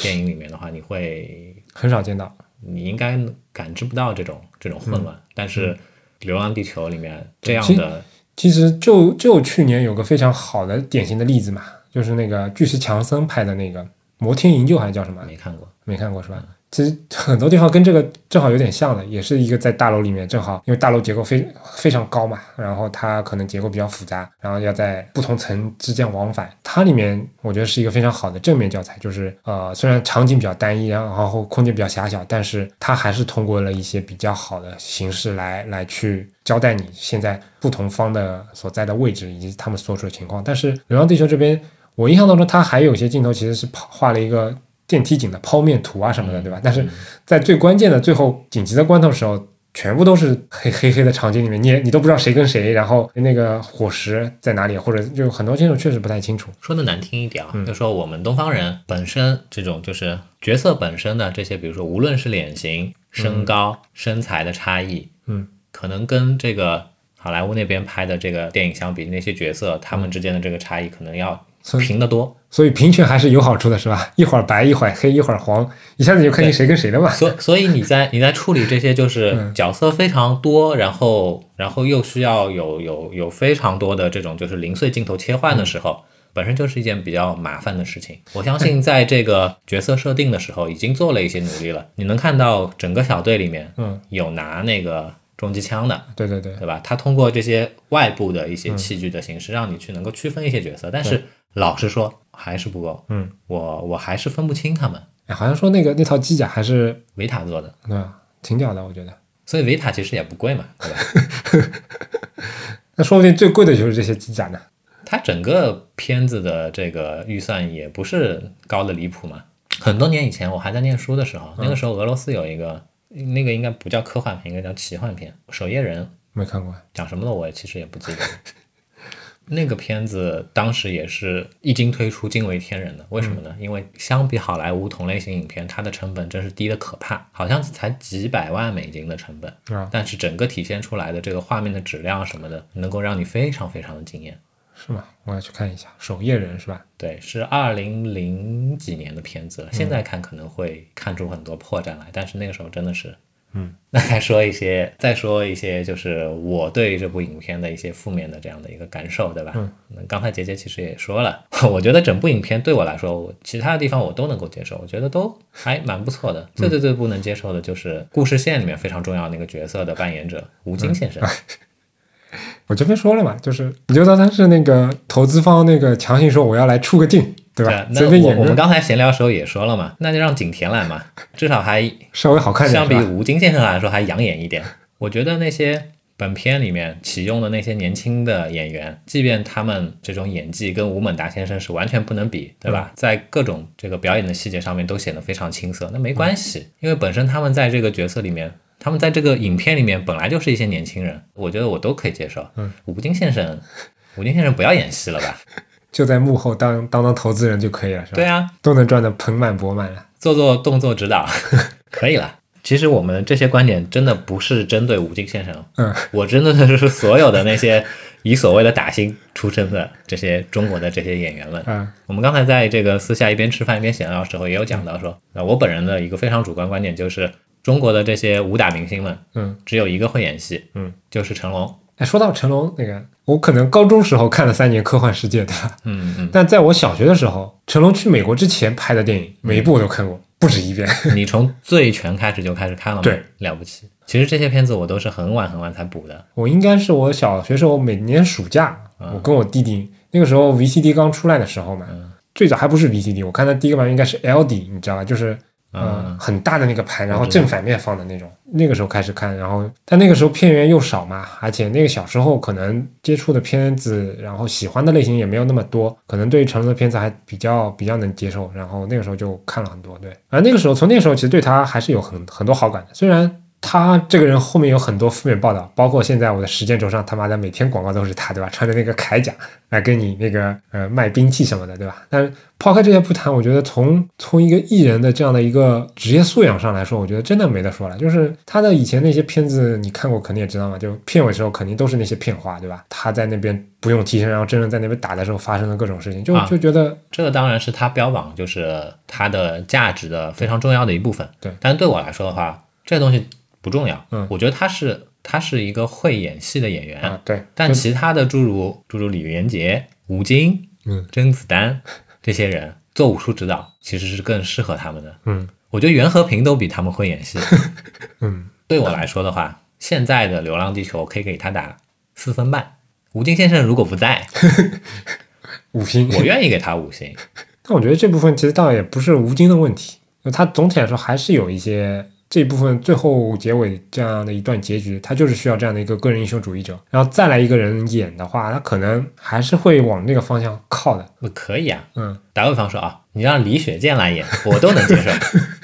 电影里面的话，你会很少见到。你应该感知不到这种这种混嗯乱，但是《流浪地球》里面这样的，其实就就去年有个非常好的典型的例子嘛，就是那个巨石强森拍的那个《摩天营救》还是叫什么？没看过。没看过是吧？其实很多地方跟这个正好有点像的，也是一个在大楼里面，正好因为大楼结构非非常高嘛，然后它可能结构比较复杂，然后要在不同层之间往返。它里面我觉得是一个非常好的正面教材，就是呃虽然场景比较单一，然后空间比较狭小，但是它还是通过了一些比较好的形式来来去交代你现在不同方的所在的位置以及他们所处的情况。但是《流浪地球》这边，我印象当中他还有一些镜头其实是跑画了一个。电梯井的剖面图啊什么的，对吧？但是在最关键的最后紧急的关头时候，全部都是黑黑黑的场景里面，你也你都不知道谁跟谁，然后那个伙食在哪里，或者就很多镜头确实不太清楚。说的难听一点啊，嗯就说我们东方人本身这种就是角色本身的这些，比如说无论是脸型、身高、身材的差异，嗯，可能跟这个好莱坞那边拍的这个电影相比，那些角色他们之间的这个差异可能要平的多。所以平权还是有好处的，是吧？一会儿白，一会儿黑，一会儿黄，一下子就看清谁跟谁了嘛。所所以你在你在处理这些就是嗯角色非常多，然后然后又需要有有有非常多的这种就是零碎镜头切换的时候，本身就是一件比较麻烦的事情。我相信在这个角色设定的时候已经做了一些努力了。你能看到整个小队里面嗯，有拿那个重机枪的，对对对，对吧？他通过这些外部的一些器具的形式，让你去能够区分一些角色，但是老实说还是不够。嗯，我我还是分不清他们。哎，好像说那个那套机甲还是维塔做的。对吧？挺屌的，我觉得。所以维塔其实也不贵嘛，对吧？那说不定最贵的就是这些机甲呢。它整个片子的这个预算也不是高的离谱嘛。很多年以前我还在念书的时候，那个时候俄罗斯有一个，那个应该不叫科幻片，应该叫奇幻片，《守夜人》没看过，讲什么的我其实也不记得。那个片子当时也是一经推出惊为天人的，为什么呢？因为相比好莱坞同类型影片，它的成本真是低的可怕，好像才几百万美金的成本，啊，但是整个体现出来的这个画面的质量什么的，能够让你非常非常的惊艳。是吗？我要去看一下《守夜人》是吧？对，是二零零几年的片子了，现在看可能会看出很多破绽来，但是那个时候真的是，嗯。那 再说一些，再说一些，就是我对这部影片的一些负面的这样的一个感受，对吧？嗯。刚才杰杰其实也说了，我觉得整部影片对我来说，我其他的地方我都能够接受，我觉得都还蛮不错的。最最最不能接受的就是故事线里面非常重要的那个角色的扮演者吴京先生。我这边说了嘛，就是你就当他是那个投资方那个强行说我要来出个镜，对吧？那我我们刚才闲聊的时候也说了嘛，那就让景甜来嘛，至少还稍微好看点，相比吴京先生来说还养眼一点。我觉得那些本片里面启用的那些年轻的演员，即便他们这种演技跟吴孟达先生是完全不能比，对吧？在各种这个表演的细节上面都显得非常青涩，那没关系，因为本身他们在这个角色里面，他们在这个影片里面本来就是一些年轻人，我觉得我都可以接受。嗯，吴京先生，吴京先生不要演戏了吧？就在幕后当当当投资人就可以了，是吧？对啊，都能赚得盆满钵满了。做做动作指导 可以了。其实我们这些观点真的不是针对吴京先生，嗯，我真的是所有的那些以所谓的打星出身的这些中国的这些演员们。嗯我们刚才在这个私下一边吃饭一边闲聊的时候，也有讲到说，呃，我本人的一个非常主观观点就是，中国的这些武打明星们，嗯，只有一个会演戏，嗯，就是成龙。哎，说到成龙那个，我可能高中时候看了三年《科幻世界》，对吧？嗯嗯，但在我小学的时候，成龙去美国之前拍的电影，每一部我都看过，不止一遍。你从醉拳开始就开始看了吗？对，了不起。其实这些片子我都是很晚很晚才补的。我应该是我小学时候每年暑假，我跟我弟弟那个时候 VCD 刚出来的时候嘛，最早还不是 VCD，我看的第一个版应该是 LD，你知道吧？就是呃很大的那个盘，然后正反面放的那种。那个时候开始看，然后但那个时候片源又少嘛，而且那个小时候可能接触的片子，然后喜欢的类型也没有那么多，可能对于成龙的片子还比较比较能接受，然后那个时候就看了很多。对，而那个时候从那个时候其实对他还是有很很多好感的，虽然。他这个人后面有很多负面报道，包括现在我的时间轴上他妈的每天广告都是他，对吧？穿着那个铠甲来跟你那个呃卖兵器什么的，对吧？但是抛开这些不谈，我觉得从从一个艺人的这样的一个职业素养上来说，我觉得真的没得说了。就是他的以前那些片子你看过，肯定也知道嘛，就片尾时候肯定都是那些片花，对吧？他在那边不用替身，然后真正在那边打的时候发生的各种事情，就 啊就觉得这个当然是他标榜就是他的价值的非常重要的一部分。对但是对我来说的话，这东西不重要。嗯我觉得他是他是一个会演戏的演员，啊，对，但其他的诸如诸如李连杰、吴京、嗯甄子丹这些人做武术指导，其实是更适合他们的。嗯我觉得袁和平都比他们会演戏。嗯对我来说的话，现在的《流浪地球》可以给他打四分半。吴京先生如果不在，五星，我愿意给他五星。但我觉得这部分其实倒也不是吴京的问题，他总体来说还是有一些这一部分最后结尾这样的一段结局，他就是需要这样的一个个人英雄主义者，然后再来一个人演的话，他可能还是会往那个方向靠的。我可以啊，嗯，打个比方说啊，你让李雪健来演，我都能接受；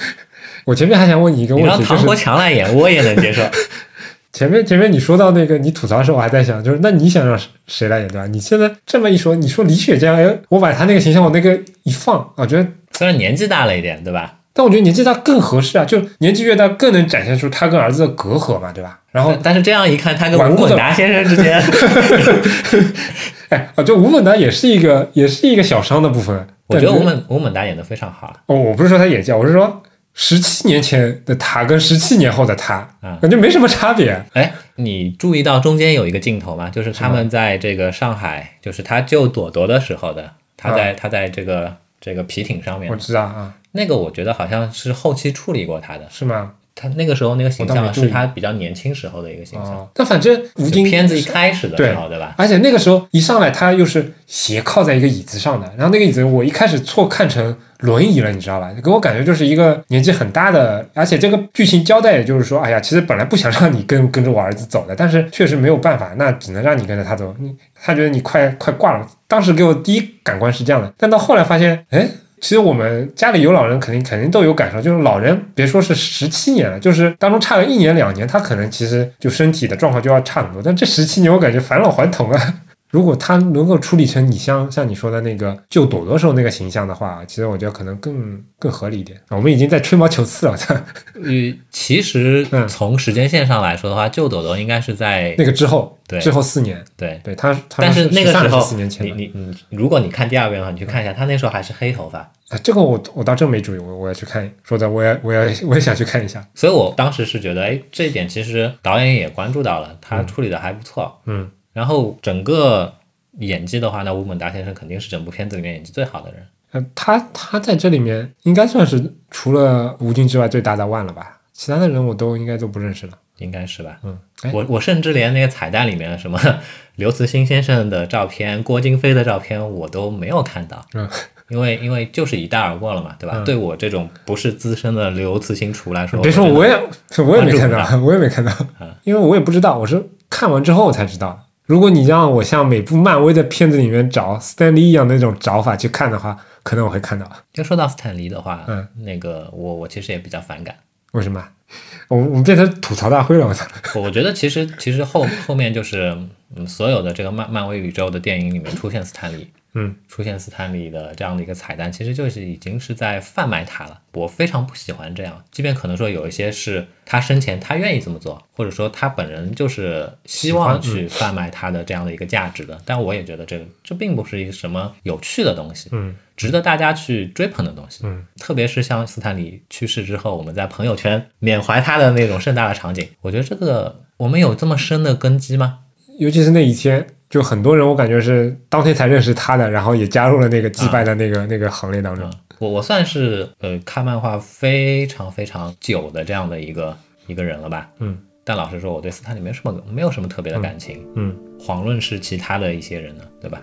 我前面还想问你一个问题，你让唐国强来演，我也能接受。前面前面你说到那个你吐槽的时候，我还在想，就是那你想让谁谁来演对吧？你现在这么一说，你说李雪健，哎，我把他那个形象往那个一放，我觉得。虽然年纪大了一点，对吧？但我觉得年纪大更合适啊，就年纪越大更能展现出他跟儿子的隔阂嘛，对吧？然后但但是这样一看，他跟吴孟达先生之间，哎，啊，就吴孟达也是一个，也是一个小伤的部分。我觉得吴孟吴孟达演的非常好。哦，我不是说他演技，我是说十七年前的他跟十七年后的他，啊感觉没什么差别。哎，你注意到中间有一个镜头吗？就是他们在这个上海，就是他救朵朵的时候的，他在、他在这个这个皮艇上面我，知道啊，那个我觉得好像是后期处理过他的。是吗？他那个时候那个形象是他比较年轻时候的一个形象，哦，但反正吴京片子一开始的时候，对吧？而且那个时候一上来，他又是斜靠在一个椅子上的，然后那个椅子我一开始错看成轮椅了，你知道吧？给我感觉就是一个年纪很大的，而且这个剧情交代也就是说，哎呀，其实本来不想让你跟 跟着我儿子走的，但是确实没有办法，那只能让你跟着他走。你他觉得你快快挂了，当时给我第一感官是这样的，但到后来发现，哎。其实我们家里有老人，肯定肯定都有感受，就是老人别说是十七年了，就是当中差个一年两年，他可能其实就身体的状况就要差很多。但这十七年，我感觉返老还童啊。如果他能够处理成你像像你说的那个救朵朵时候那个形象的话，其实我觉得可能更更合理一点。我们已经在吹毛求疵了！呃，其实嗯从时间线上来说的话，救朵朵应该是在那个之后，对之后四年，对，对他，他但是那个时候四年前你你你，如果你看第二遍的话，你去看一下，他那时候还是黑头发，啊，这个我我倒真没注意，我我要去看，说的我也我也我也想去看一下。所以我当时是觉得，哎，这一点其实导演也关注到了，他处理的还不错。嗯，然后整个演技的话，那吴孟达先生肯定是整部片子里面演技最好的人。呃，他他在这里面应该算是除了吴京之外最大的腕了吧？其他的人我都应该都不认识了。应该是吧？嗯，哎我我甚至连那个彩蛋里面什么 刘慈欣先生的照片、郭京飞的照片我都没有看到，嗯，因为因为就是一带而过了嘛，对吧？嗯对我这种不是资深的刘慈欣厨来说，别说，我也我也没看到，我也没看到嗯，因为我也不知道，我是看完之后才知道。如果你让我像每部漫威的片子里面找斯坦利一样那种找法去看的话，可能我会看到。就说到斯坦利的话，嗯，那个我我其实也比较反感。为什么？我我们变成吐槽大会了，我操！我我觉得其实其实后后面就是嗯，所有的这个漫漫威宇宙的电影里面出现斯坦利，嗯，出现斯坦利的这样的一个彩蛋，其实就是已经是在贩卖他了。我非常不喜欢这样，即便可能说有一些是他生前他愿意这么做，或者说他本人就是希望去贩卖他的这样的一个价值的，但我也觉得这个这并不是一个什么有趣的东西，嗯，值得大家去追捧的东西，嗯，特别是像斯坦李去世之后，我们在朋友圈缅怀他的那种盛大的场景，我觉得这个我们有这么深的根基吗？尤其是那一天，就很多人我感觉是当天才认识他的，然后也加入了那个祭拜的那个、那个行列当中。我我算是呃看漫画非常非常久的这样的一个一个人了吧，嗯，但老实说，我对斯坦利没什么没有什么特别的感情，嗯，遑论是其他的一些人呢，对吧？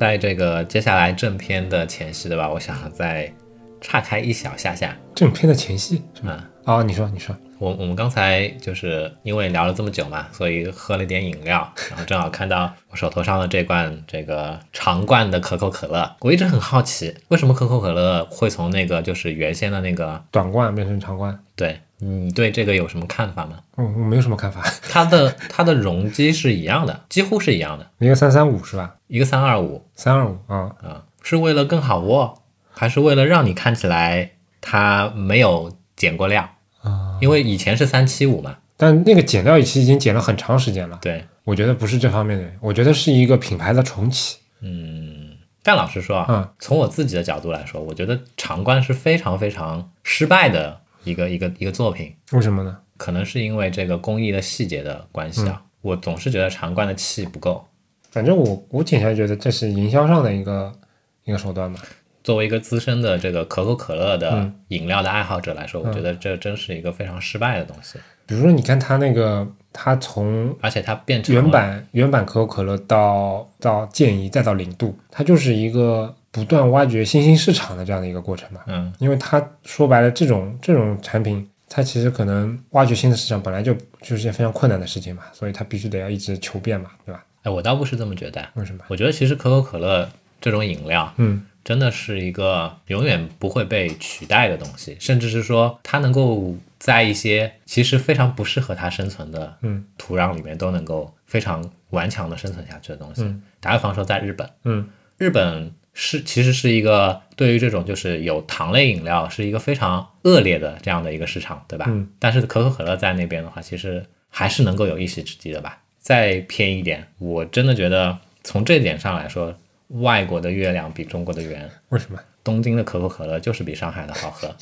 在这个接下来正片的前夕，对吧？我想再岔开一小下下。正片的前夕是吗？啊、哦，你说，你说，我我们刚才就是因为聊了这么久嘛，所以喝了点饮料，然后正好看到我手头上的这罐这个长罐的可口可乐，我一直很好奇，为什么可口可乐会从那个就是原先的那个短罐变成长罐？对你对这个有什么看法吗？嗯，我没有什么看法。它的它的容积是一样的，几乎是一样的，一个三三五是吧？一个三二五三二五啊，啊，是为了更好握，还是为了让你看起来它没有减过量？啊，因为以前是三七五嘛，但那个减料其实已经减了很长时间了。对，我觉得不是这方面的，我觉得是一个品牌的重启。嗯，但老实说啊，嗯从我自己的角度来说，我觉得长冠是非常非常失败的一个一个一个作品，为什么呢？可能是因为这个工艺的细节的关系啊，我总是觉得长冠的气不够。反正我我倾向于觉得这是营销上的一个一个手段吧。作为一个资深的这个可口可乐的嗯饮料的爱好者来说，我觉得这真是一个非常失败的东西，比如说，你看它那个，它从而且它变成原版原版可口可乐到到健怡再到零度，它就是一个不断挖掘新兴市场的这样的一个过程嘛。嗯因为它说白了，这种这种产品，它其实可能挖掘新的市场本来就就是件非常困难的事情嘛，所以它必须得要一直求变嘛，对吧？哎，我倒不是这么觉得，为什么？我觉得其实可口可乐这种饮料，嗯真的是一个永远不会被取代的东西，甚至是说它能够在一些其实非常不适合它生存的嗯土壤里面都能够非常顽强的生存下去的东西。嗯打个比方说，在日本，嗯日本是其实是一个对于这种就是有糖类饮料是一个非常恶劣的这样的一个市场，对吧？嗯但是可口可乐在那边的话，其实还是能够有一席之地的吧。再偏一点，我真的觉得从这点上来说，外国的月亮比中国的圆。为什么？东京的可口可乐就是比上海的好喝，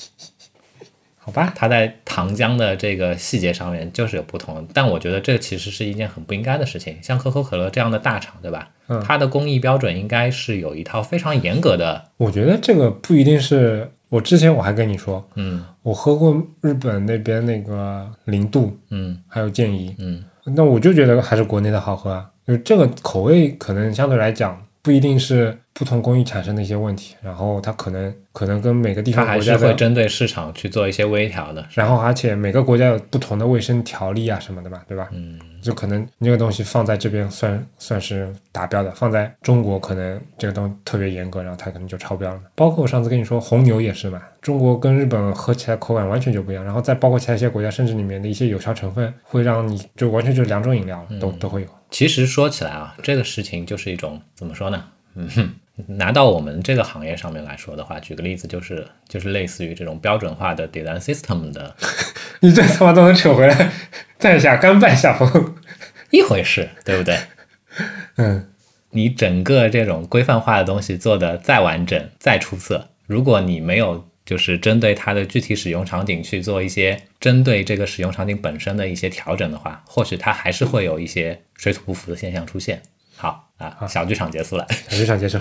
好吧，它在糖浆的这个细节上面就是有不同，但我觉得这其实是一件很不应该的事情。像可口可乐这样的大厂，对吧？嗯它的工艺标准应该是有一套非常严格的，我觉得这个不一定是我之前我还跟你说，嗯我喝过日本那边那个零度，嗯还有健怡，嗯，那我就觉得还是国内的好喝啊。就是这个口味可能相对来讲不一定是不同工艺产生的一些问题，然后它可能可能跟每个地方还是方国家的，会针对市场去做一些微调的。然后而且每个国家有不同的卫生条例啊什么的嘛，对吧？嗯，就可能你这个东西放在这边算算是达标的，放在中国可能这个东西特别严格，然后它可能就超标了。包括我上次跟你说红牛也是嘛，中国跟日本喝起来口感完全就不一样，然后再包括其他一些国家，甚至里面的一些有效成分会让你就完全就是两种饮料了，都都会有。其实说起来啊，这个事情就是一种怎么说呢？嗯哼，拿到我们这个行业上面来说的话，举个例子，就是就是类似于这种标准化的 design system 的 你这他妈都能扯回来，在下甘拜下风。一回事，对不对？嗯，你整个这种规范化的东西做的再完整、再出色，如果你没有就是针对它的具体使用场景去做一些针对这个使用场景本身的一些调整的话，或许它还是会有一些水土不服的现象出现。好啊，小剧场结束了。小剧场结束。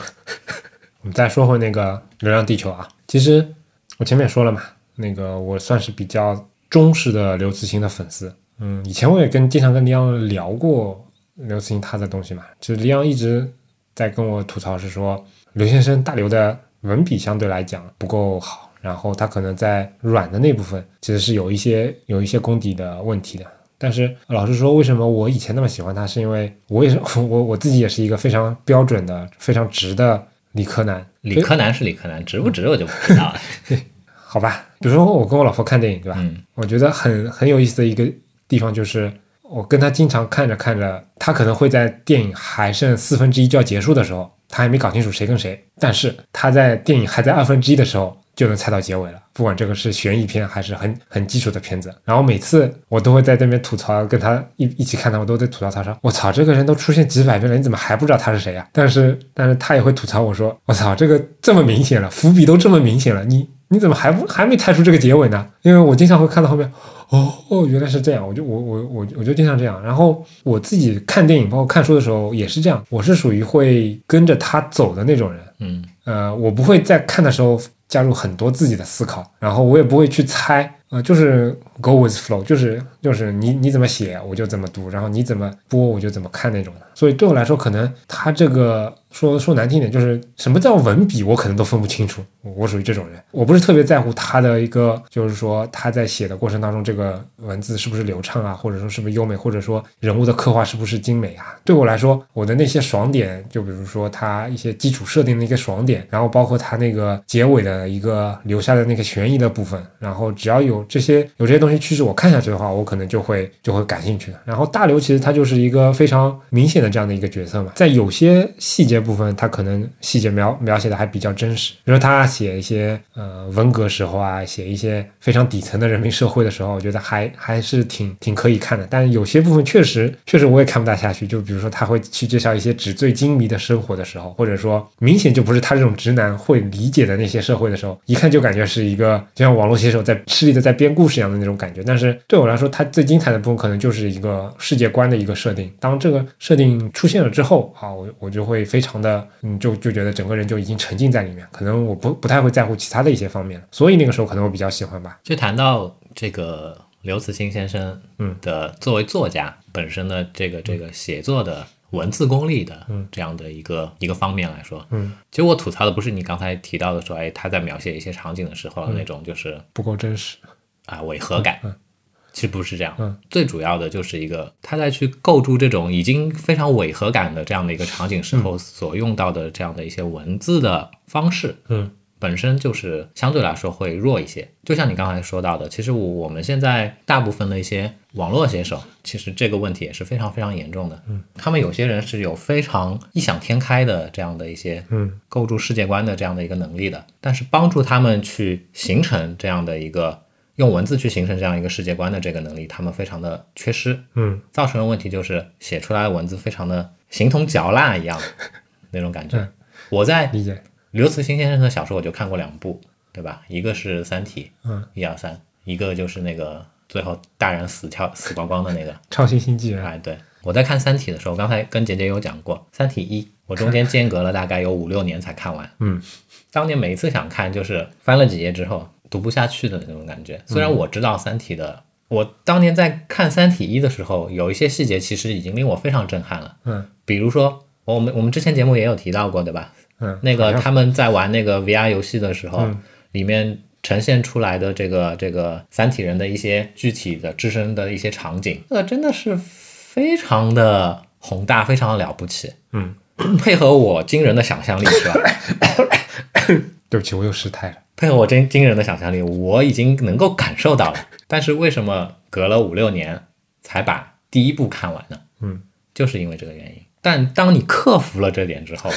我们再说回那个《流浪地球》啊，其实我前面也说了嘛，那个我算是比较忠实的刘慈欣的粉丝。嗯，以前我也跟经常跟李阳聊过刘慈欣他的东西嘛，就是李阳一直在跟我吐槽是说刘先生大刘的文笔相对来讲不够好，然后他可能在软的那部分其实是有一些有一些功底的问题的。但是老实说，为什么我以前那么喜欢他，是因为我也是 我我自己也是一个非常标准的、非常直的理科男。理科男是理科男，直不直我就不知道了。好吧，比如说我跟我老婆看电影，对吧？嗯我觉得很很有意思的一个地方就是，我跟他经常看着看着，他可能会在电影还剩四分之一就要结束的时候，他还没搞清楚谁跟谁，但是他在电影还在二分之一的时候就能猜到结尾了。不管这个是悬疑片还是很很基础的片子，然后每次我都会在那边吐槽，跟他一一起看他，我都在吐槽他说：“我操，这个人都出现几百遍了，你怎么还不知道他是谁呀、但是但是他也会吐槽我说：“我操，这个这么明显了，伏笔都这么明显了，你你怎么还不还没猜出这个结尾呢？”因为我经常会看到后面，哦哦，原来是这样，我就我我我我就经常这样。然后我自己看电影包括看书的时候也是这样，我是属于会跟着他走的那种人。嗯呃，我不会在看的时候加入很多自己的思考，然后我也不会去猜，呃，就是 go with flow，就是就是你你怎么写我就怎么读，然后你怎么播我就怎么看那种的。所以对我来说，可能他这个说说难听点，就是什么叫文笔，我可能都分不清楚。我属于这种人，我不是特别在乎他的一个，就是说他在写的过程当中，这个文字是不是流畅啊，或者说是不是优美，或者说人物的刻画是不是精美啊。对我来说，我的那些爽点，就比如说他一些基础设定的一个爽点，然后包括他那个结尾的一个留下的那个悬疑的部分，然后只要有这些有这些东西趋势我看下去的话，我可能就会就会感兴趣的。然后大刘其实他就是一个非常明显的这样的一个角色嘛，在有些细节部分，他可能细节描描写的还比较真实，比如说他写一些呃文革时候啊，写一些非常底层的人民社会的时候，我觉得还还是挺挺可以看的。但有些部分确实确实我也看不大下去，就比如说他会去介绍一些纸醉金迷的生活的时候，或者说明显就不是他这种直男会理解的那些社会的时候，一看就感觉是一个就像网络写手在吃力的在编故事一样的那种感觉。但是对我来说，它最精彩的部分可能就是一个世界观的一个设定。当这个设定出现了之后，啊，我我就会非常的，嗯，就就觉得整个人就已经沉浸在里面，可能我不不太会在乎其他的一些方面了。所以那个时候可能我比较喜欢吧。就谈到这个刘慈欣先生嗯的作为作家本身的这个这个写作的文字功力的这样的一个一个方面来说，嗯，其实我吐槽的不是你刚才提到的说，哎，他在描写一些场景的时候嗯那种就是不够真实。啊违和感。嗯其实不是这样，嗯最主要的就是一个他在去构筑这种已经非常违和感的这样的一个场景时候所用到的这样的一些文字的方式，嗯本身就是相对来说会弱一些。就像你刚才说到的，其实我我们现在大部分的一些网络写手，其实这个问题也是非常非常严重的。嗯，他们有些人是有非常异想天开的这样的一些嗯构筑世界观的这样的一个能力的，但是帮助他们去形成这样的一个用文字去形成这样一个世界观的这个能力，他们非常的缺失。嗯造成的问题就是写出来的文字非常的形同嚼蜡一样 那种感觉嗯。我在理解。刘慈欣先生的小说我就看过两部，对吧？一个是《三体》，嗯，一二三，一个就是那个最后大人死跳死光光的那个。超新星纪元。哎，对，我在看《三体》的时候，刚才跟杰杰有讲过，《三体一》我中间间隔了大概有五六年才看完。嗯，当年每一次想看，就是翻了几页之后读不下去的那种感觉。虽然我知道《三体》的，我当年在看《三体一》的时候，有一些细节其实已经令我非常震撼了。嗯比如说，我们我们之前节目也有提到过，对吧？嗯，那个他们在玩那个 VR 游戏的时候，嗯里面呈现出来的这个这个三体人的一些具体的自身的一些场景，那真的是非常的宏大，非常的了不起。嗯，配合我惊人的想象力，是吧？对不起，我又失态了。配合我真惊人的想象力，我已经能够感受到了。但是为什么隔了五六年才把第一部看完呢？嗯，就是因为这个原因。但当你克服了这点之后，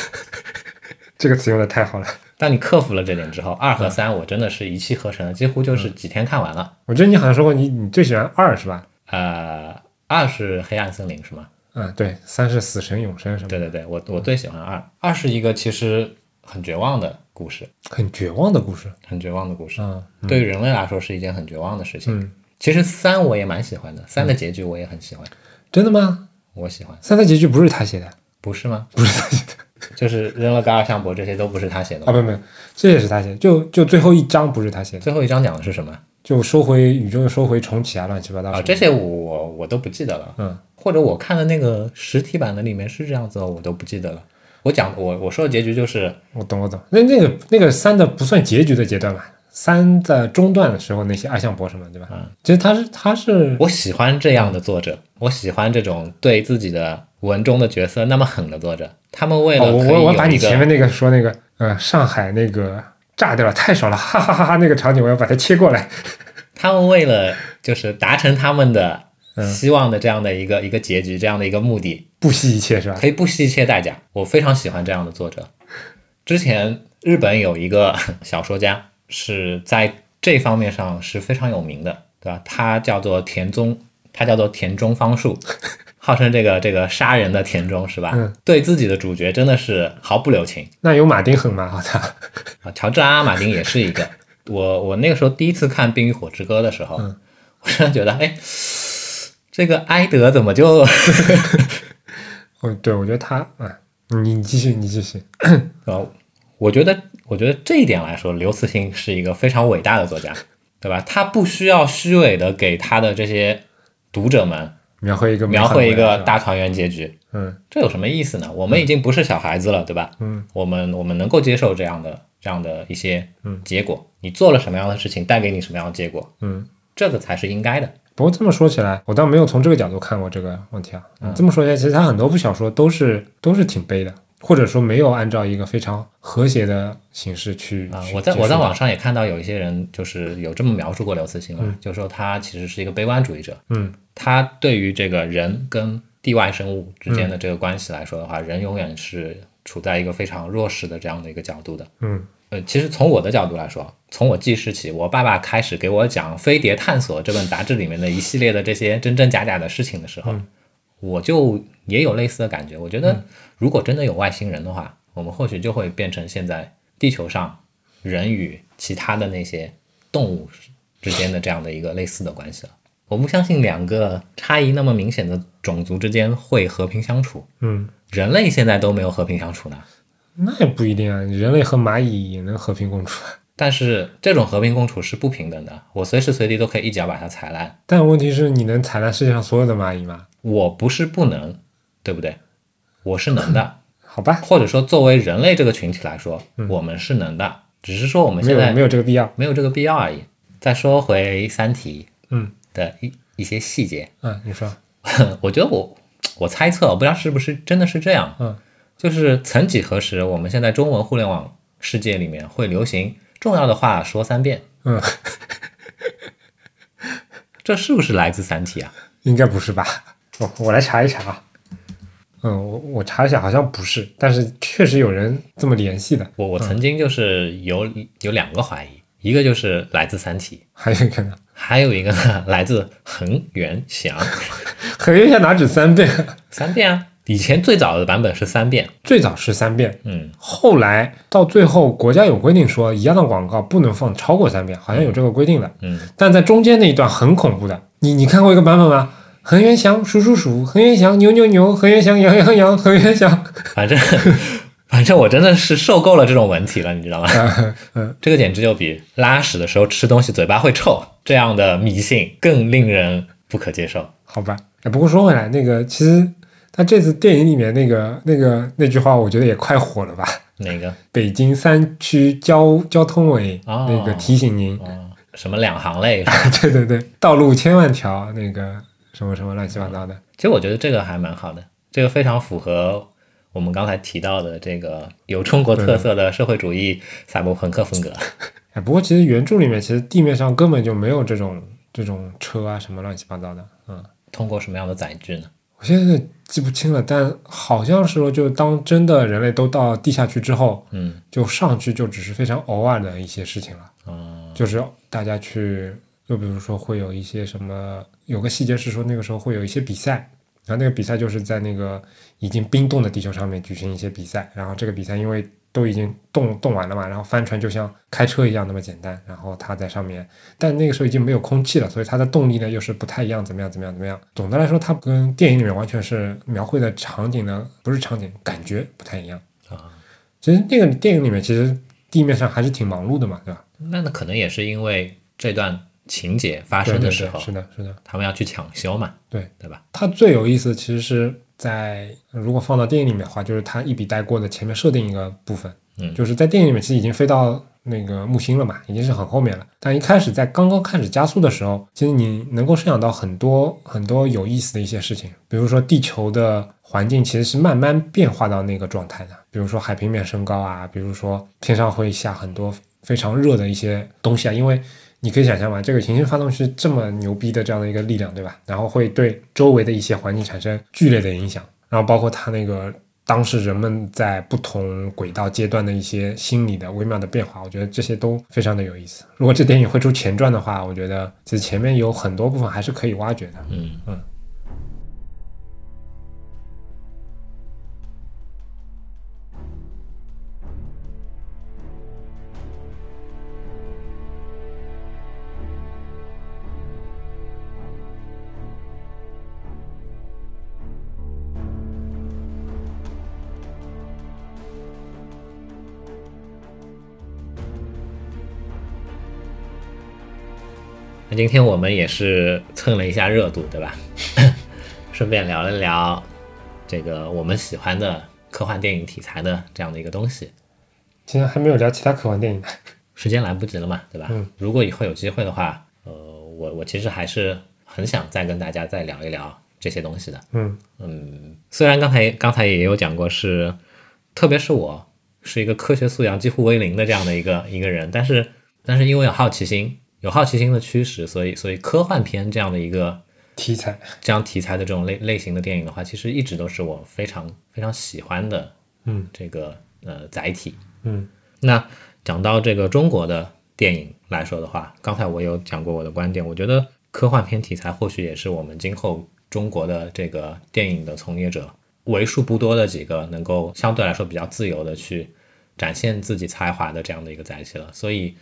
这个词用的太好了。当你克服了这点之后，二和三我真的是一气呵成，几乎就是几天看完了。我觉得你好像说过你你最喜欢二是吧？呃，二是黑暗森林是吗？嗯，对，三是死神永生什么，对对对，我我最喜欢二。二是一个其实很绝望的故事，很绝望的故事。很绝望的故事。嗯对于人类来说是一件很绝望的事情。嗯，其实三我也蛮喜欢的，三的结局我也很喜欢，真的吗？我喜欢，三的结局不是他写的，不是吗？不是他写的。就是扔了个二向箔，这些都不是他写的 啊，吗。不不，这也是他写的，就就最后一章不是他写的，最后一章讲的是什么就收回宇宙收回重启啊，乱七八糟啊？这些我我都不记得了，嗯，或者我看的那个实体版的里面是这样子的，我都不记得了。我讲我我说的结局就是我懂我懂。那那个那个三的不算结局的阶段吧，三的中段的时候那些二向博什么，对吧？嗯，其实他是他是我喜欢这样的作者，我喜欢这种对自己的文中的角色那么狠的作者。他们为哦，了我我我把你前面那个说那个呃上海那个炸掉了太少了，哈哈哈哈那个场景我要把它切过来。他们为了就是达成他们的嗯希望的这样的一个、一个结局，这样的一个目的，不惜一切是吧？可以不惜一切代价。我非常喜欢这样的作者。之前日本有一个 小说家是在这方面上是非常有名的，对吧？他叫做田中，他叫做田中芳树，号称这个这个杀人的田中是吧？嗯对自己的主角真的是毫不留情。那有马丁很吗？我操！啊，乔治阿马丁也是一个。我我那个时候第一次看《冰与火之歌》的时候，嗯我真的觉得，哎，这个埃德怎么就哦，对，我觉得他啊，你你继续你继续。呃，我觉得我觉得这一点来说，刘慈欣是一个非常伟大的作家，对吧？他不需要虚伪的给他的这些读者们描绘一个描绘一个大团圆结局，嗯这有什么意思呢？我们已经不是小孩子了，对吧？嗯我们我们能够接受这样的这样的一些嗯结果，你做了什么样的事情，带给你什么样的结果，嗯。这个才是应该的。不过这么说起来，我倒没有从这个角度看过这个问题啊。嗯这么说起来，其实他很多部小说都是都是挺悲的，或者说没有按照一个非常和谐的形式去啊、去我在我在网上也看到有一些人就是有这么描述过刘慈欣了，就说他其实是一个悲观主义者，嗯他对于这个人跟地外生物之间的这个关系来说的话，人永远是处在一个非常弱势的这样的一个角度的。嗯呃，其实从我的角度来说，从我记事起，我爸爸开始给我讲《飞碟探索》这本杂志里面的一系列的这些真真假假的事情的时候，我就也有类似的感觉。我觉得，如果真的有外星人的话，我们或许就会变成现在地球上人与其他的那些动物之间的这样的一个类似的关系了。我不相信两个差异那么明显的种族之间会和平相处，嗯，人类现在都没有和平相处呢。那也不一定啊，人类和蚂蚁也能和平共处。但是这种和平共处是不平等的，我随时随地都可以一脚把它踩烂。但问题是，你能踩烂世界上所有的蚂蚁吗？我不是不能，对不对？我是能的，好吧，或者说作为人类这个群体来说，我们是能的，只是说我们现在没有没有这个必要。没有这个必要而已。再说回《三体嗯》的一一些细节，嗯，你说，我觉得我我猜测，我不知道是不是真的是这样，嗯，就是曾几何时，我们现在中文互联网世界里面会流行重要的话说三遍，嗯，这是不是来自《三体》啊？应该不是吧？我我来查一查啊。嗯，我我查一下，好像不是，但是确实有人这么联系的，我我曾经就是有有两个怀疑，一个就是来自《三体》，还有一个呢，还有一个呢来自恒源祥恒源祥哪止三遍？三遍啊。以前最早的版本是三遍，最早是三遍，嗯，后来到最后国家有规定说，一样的广告不能放超过三遍，好像有这个规定的。嗯，但在中间那一段很恐怖的，你你看过一个版本吗？恒源祥数数数，恒源祥牛牛牛，恒源祥羊羊羊，恒源祥。反正反正我真的是受够了这种文体了，你知道吗？嗯这个简直就比拉屎的时候吃东西嘴巴会臭这样的迷信更令人不可接受。好吧，哎，不过说回来，那个其实他这次电影里面那个那个那句话，我觉得也快火了吧？哪个？北京三区交交通委哦那个提醒您，嗯，什么两行泪？对对对，道路千万条，那个什么什么乱七八糟的，其实我觉得这个还蛮好的，这个非常符合我们刚才提到的这个有中国特色的社会主义赛博朋克风格。哎，不过其实原著里面其实地面上根本就没有这种这种车啊什么乱七八糟的，嗯，通过什么样的载具呢？我现在记不清了，但好像是说，就当真的人类都到地下去之后，嗯就上去就只是非常偶尔的一些事情了，嗯就是大家去，就比如说会有一些什么，有个细节是说那个时候会有一些比赛，然后那个比赛就是在那个已经冰冻的地球上面举行一些比赛，然后这个比赛因为都已经冻冻完了嘛，然后帆船就像开车一样那么简单，然后它在上面，但那个时候已经没有空气了，所以它的动力呢又是不太一样，怎么样怎么样怎么样。总的来说，它跟电影里面完全是描绘的场景呢，不是场景，感觉不太一样。啊。其实那个电影里面，其实地面上还是挺忙碌的嘛，对吧？那那可能也是因为这段情节发生的时候，对是的，是的。他们要去抢修嘛，对对吧？它最有意思其实是在如果放到电影里面的话，就是它一笔带过的前面设定一个部分，嗯就是在电影里面其实已经飞到那个木星了嘛，已经是很后面了。但一开始在刚刚开始加速的时候，其实你能够设想到很多很多有意思的一些事情，比如说地球的环境其实是慢慢变化到那个状态的，比如说海平面升高啊，比如说天上会下很多非常热的一些东西啊，因为你可以想象吗，这个行星发动是这么牛逼的这样的一个力量，对吧？然后会对周围的一些环境产生剧烈的影响，然后包括它那个当时人们在不同轨道阶段的一些心理的微妙的变化，我觉得这些都非常的有意思。如果这电影会出前传的话，我觉得其实前面有很多部分还是可以挖掘的。嗯嗯。那今天我们也是蹭了一下热度，对吧？顺便聊了聊这个我们喜欢的科幻电影题材的这样的一个东西。今天还没有聊其他科幻电影。时间来不及了嘛，对吧？嗯如果以后有机会的话，呃，我我其实还是很想再跟大家再聊一聊这些东西的。嗯嗯，虽然刚才刚才也有讲过是，特别是我是一个科学素养几乎为零的这样的一个一个人，但是但是因为有好奇心，有好奇心的驱使，所以所以科幻片这样的一个题材，这样题材的这种类类型的电影的话，其实一直都是我非常非常喜欢的嗯这个呃载体。嗯那讲到这个中国的电影来说的话，刚才我有讲过我的观点，我觉得科幻片题材或许也是我们今后中国的这个电影的从业者为数不多的几个能够相对来说比较自由的去展现自己才华的这样的一个载体了，所以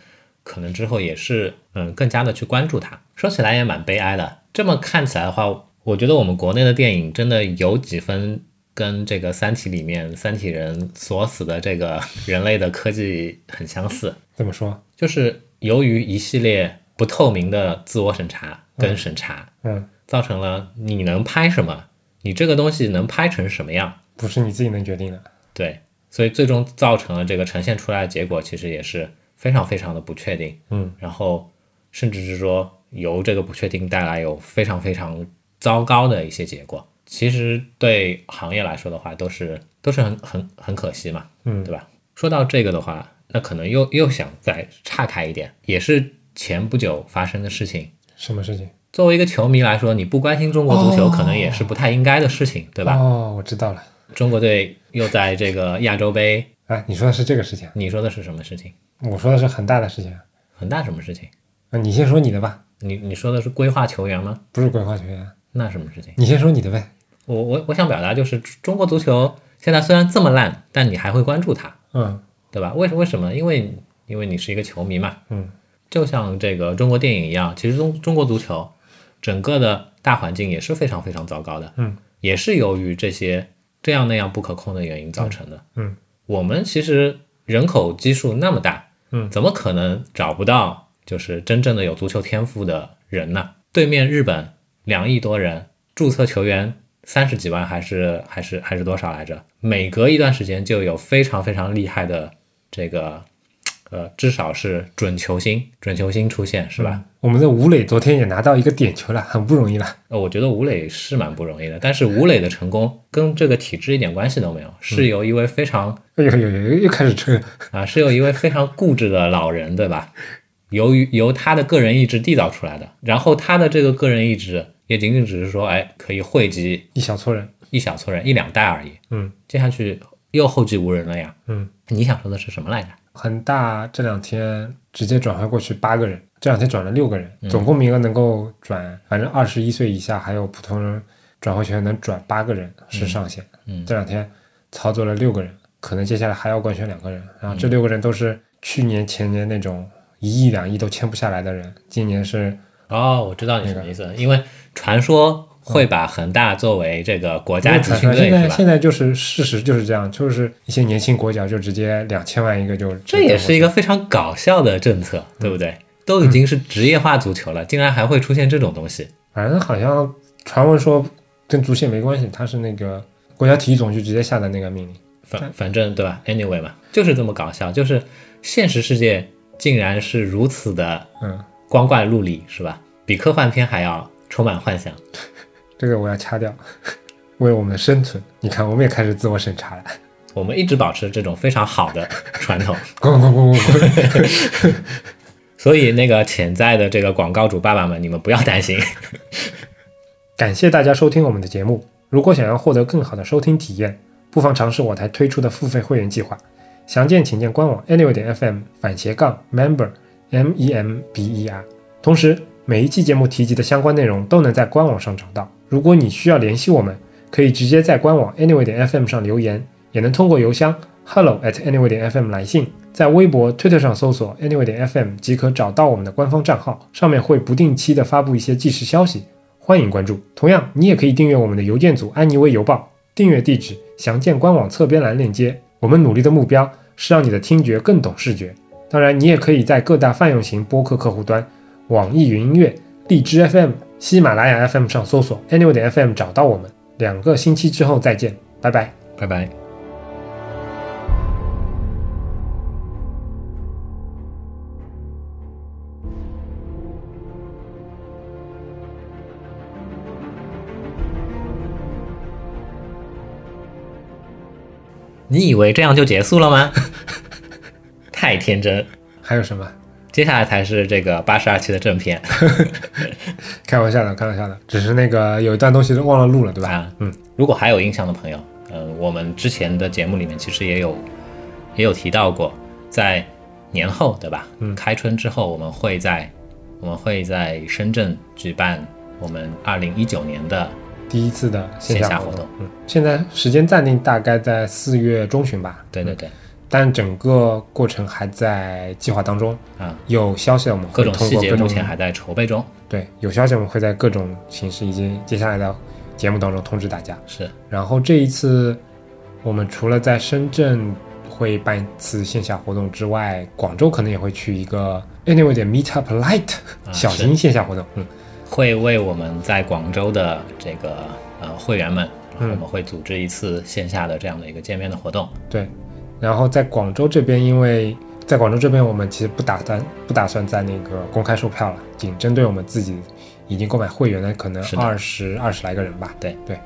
可能之后也是嗯更加的去关注它。说起来也蛮悲哀的，这么看起来的话，我觉得我们国内的电影真的有几分跟这个《三体》里面三体人锁死的这个 人类的科技很相似，怎么说？就是由于一系列不透明的自我审查跟审查，嗯，造成了你能拍什么，你这个东西能拍成什么样，不是你自己能决定的。对，所以最终造成了这个呈现出来的结果，其实也是非常非常的不确定。嗯然后甚至是说由这个不确定带来有非常非常糟糕的一些结果。其实对行业来说的话，都是都是很很很可惜嘛，嗯对吧？说到这个的话，那可能又又想再岔开一点，也是前不久发生的事情。什么事情？作为一个球迷来说，你不关心中国足球，哦可能也是不太应该的事情，对吧？哦，我知道了。中国队又在这个亚洲杯，哎，你说的是这个事情，你说的是什么事情？我说的是很大的事情。很大什么事情？啊，你先说你的吧，你你说的是规划球员吗？不是规划球员，那什么事情？你先说你的呗。我我我想表达就是，中国足球现在虽然这么烂，但你还会关注它，嗯对吧？为什为什么？因为因为你是一个球迷嘛，嗯就像这个中国电影一样，其实中中国足球整个的大环境也是非常非常糟糕的，嗯，也是由于这些这样那样不可控的原因造成的。嗯我们其实人口基数那么大，嗯怎么可能找不到就是真正的有足球天赋的人呢？对面日本两亿多人，注册球员三十几万，还是还是还是多少来着？每隔一段时间就有非常非常厉害的这个，呃，至少是准球星，准球星出现，是吧？我们的吴磊昨天也拿到一个点球了，很不容易了。呃，我觉得吴磊是蛮不容易的，但是吴磊的成功跟这个体制一点关系都没有，是由一位非常哎呦呦呦，又开始吹了。啊，是由一位非常固执的老人，对吧？由于由他的个人意志缔造出来的，然后他的这个个人意志也仅仅只是说，哎，可以汇集一小撮人。一小撮人一两代而已，嗯接下去又后继无人了呀。嗯，你想说的是什么来着？恒大这两天直接转换过去八个人，这两天转了六个人，总共名额能够转，反正二十一岁以下还有普通人转会权能转八个人是上限。嗯。这两天操作了六个人，可能接下来还要官宣两个人，然后这六个人都是去年前年那种一亿两亿都签不下来的人，今年是哦，我知道你什么意思了，因为传说会把恒大作为这个国家集传训队是吧现在现？在就是事实就是这样，就是一些年轻国脚就直接两千万一个就这也是一个非常搞笑的政策，对不对？都已经是职业化足球了，竟然还会出现这种东西。反正好像传闻说跟足协没关系，他是那个国家体育总局直接下的那个命令。反反正对吧？Anyway 嘛，就是这么搞笑，就是现实世界竟然是如此的嗯，光怪陆离，是吧？比科幻片还要充满幻想。这个我要掐掉，为我们的生存。你看，我们也开始自我审查了。我们一直保持这种非常好的传统，滚滚滚滚滚！所以那个潜在的这个广告主爸爸们，你们不要担心。感谢大家收听我们的节目。如果想要获得更好的收听体验，不妨尝试我台推出的付费会员计划。详见请见官网 anyway 点 fm 反斜杠 member m e m b e r。同时，每一期节目提及的相关内容都能在官网上找到。如果你需要联系我们，可以直接在官网 anyway 点 fm 上留言，也能通过邮箱 hello at anyway 点 fm 来信。在微博、推特上搜索 anyway 点 fm 即可找到我们的官方账号，上面会不定期的发布一些即时消息。欢迎关注。同样，你也可以订阅我们的邮件组“安妮微邮报”，订阅地址详见官网侧边栏链接。我们努力的目标是让你的听觉更懂视觉。当然，你也可以在各大泛用型播客客户端、网易云音乐、荔枝 FM、喜马拉雅 FM 上搜索 “anyway 点 FM” 找到我们。两个星期之后再见，拜拜。拜拜。你以为这样就结束了吗？太天真。还有什么？接下来才是这个八十二期的正片 开玩笑的，开玩笑的，只是那个有一段东西忘了录了，对吧？啊。嗯，如果还有印象的朋友，呃，我们之前的节目里面其实也有也有提到过，在年后，对吧？嗯开春之后，我们会在我们会在深圳举办我们二零一九年的第一次的线下活动嗯，现在时间暂定大概在四月中旬吧。嗯，对对对但整个过程还在计划当中。啊，有消息我们会各种细节目前还在筹备中。对，有消息我们会在各种形式以及接下来的节目当中通知大家。是然后这一次，我们除了在深圳会办一次线下活动之外，广州可能也会去一个 Anyway 的 Meetup Light 啊 小型线下活动。嗯，会为我们在广州的这个呃会员们，嗯我们会组织一次线下的这样的一个见面的活动。对。然后在广州这边，因为在广州这边，我们其实不打算不打算在那个公开售票了，仅针对我们自己已经购买会员的可能是二十二十来个人吧。对对。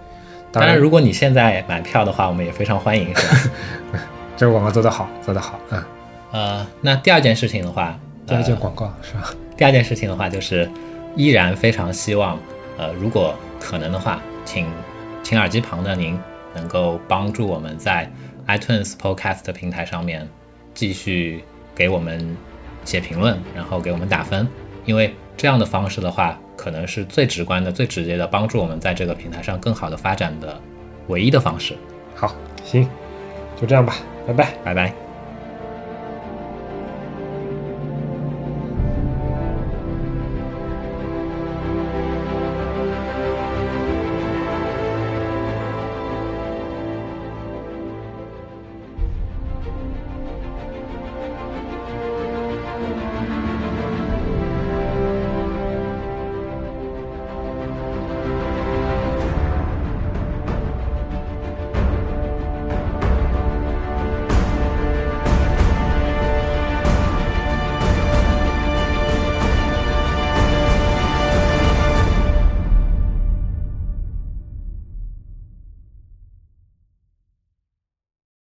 当然，如果你现在买票的话，我们也非常欢迎，是吧？这个广告做得好，做得好啊！呃，那第二件事情的话，第二件呃广告、是吧？第二件事情的话，就是依然非常希望，呃，如果可能的话，请请耳机旁的您能够帮助我们在 iTunes Podcast 平台上面继续给我们写评论，然后给我们打分，因为这样的方式的话，可能是最直观的、最直接的帮助我们在这个平台上更好的发展的唯一的方式。好，行，就这样吧，拜拜。拜拜。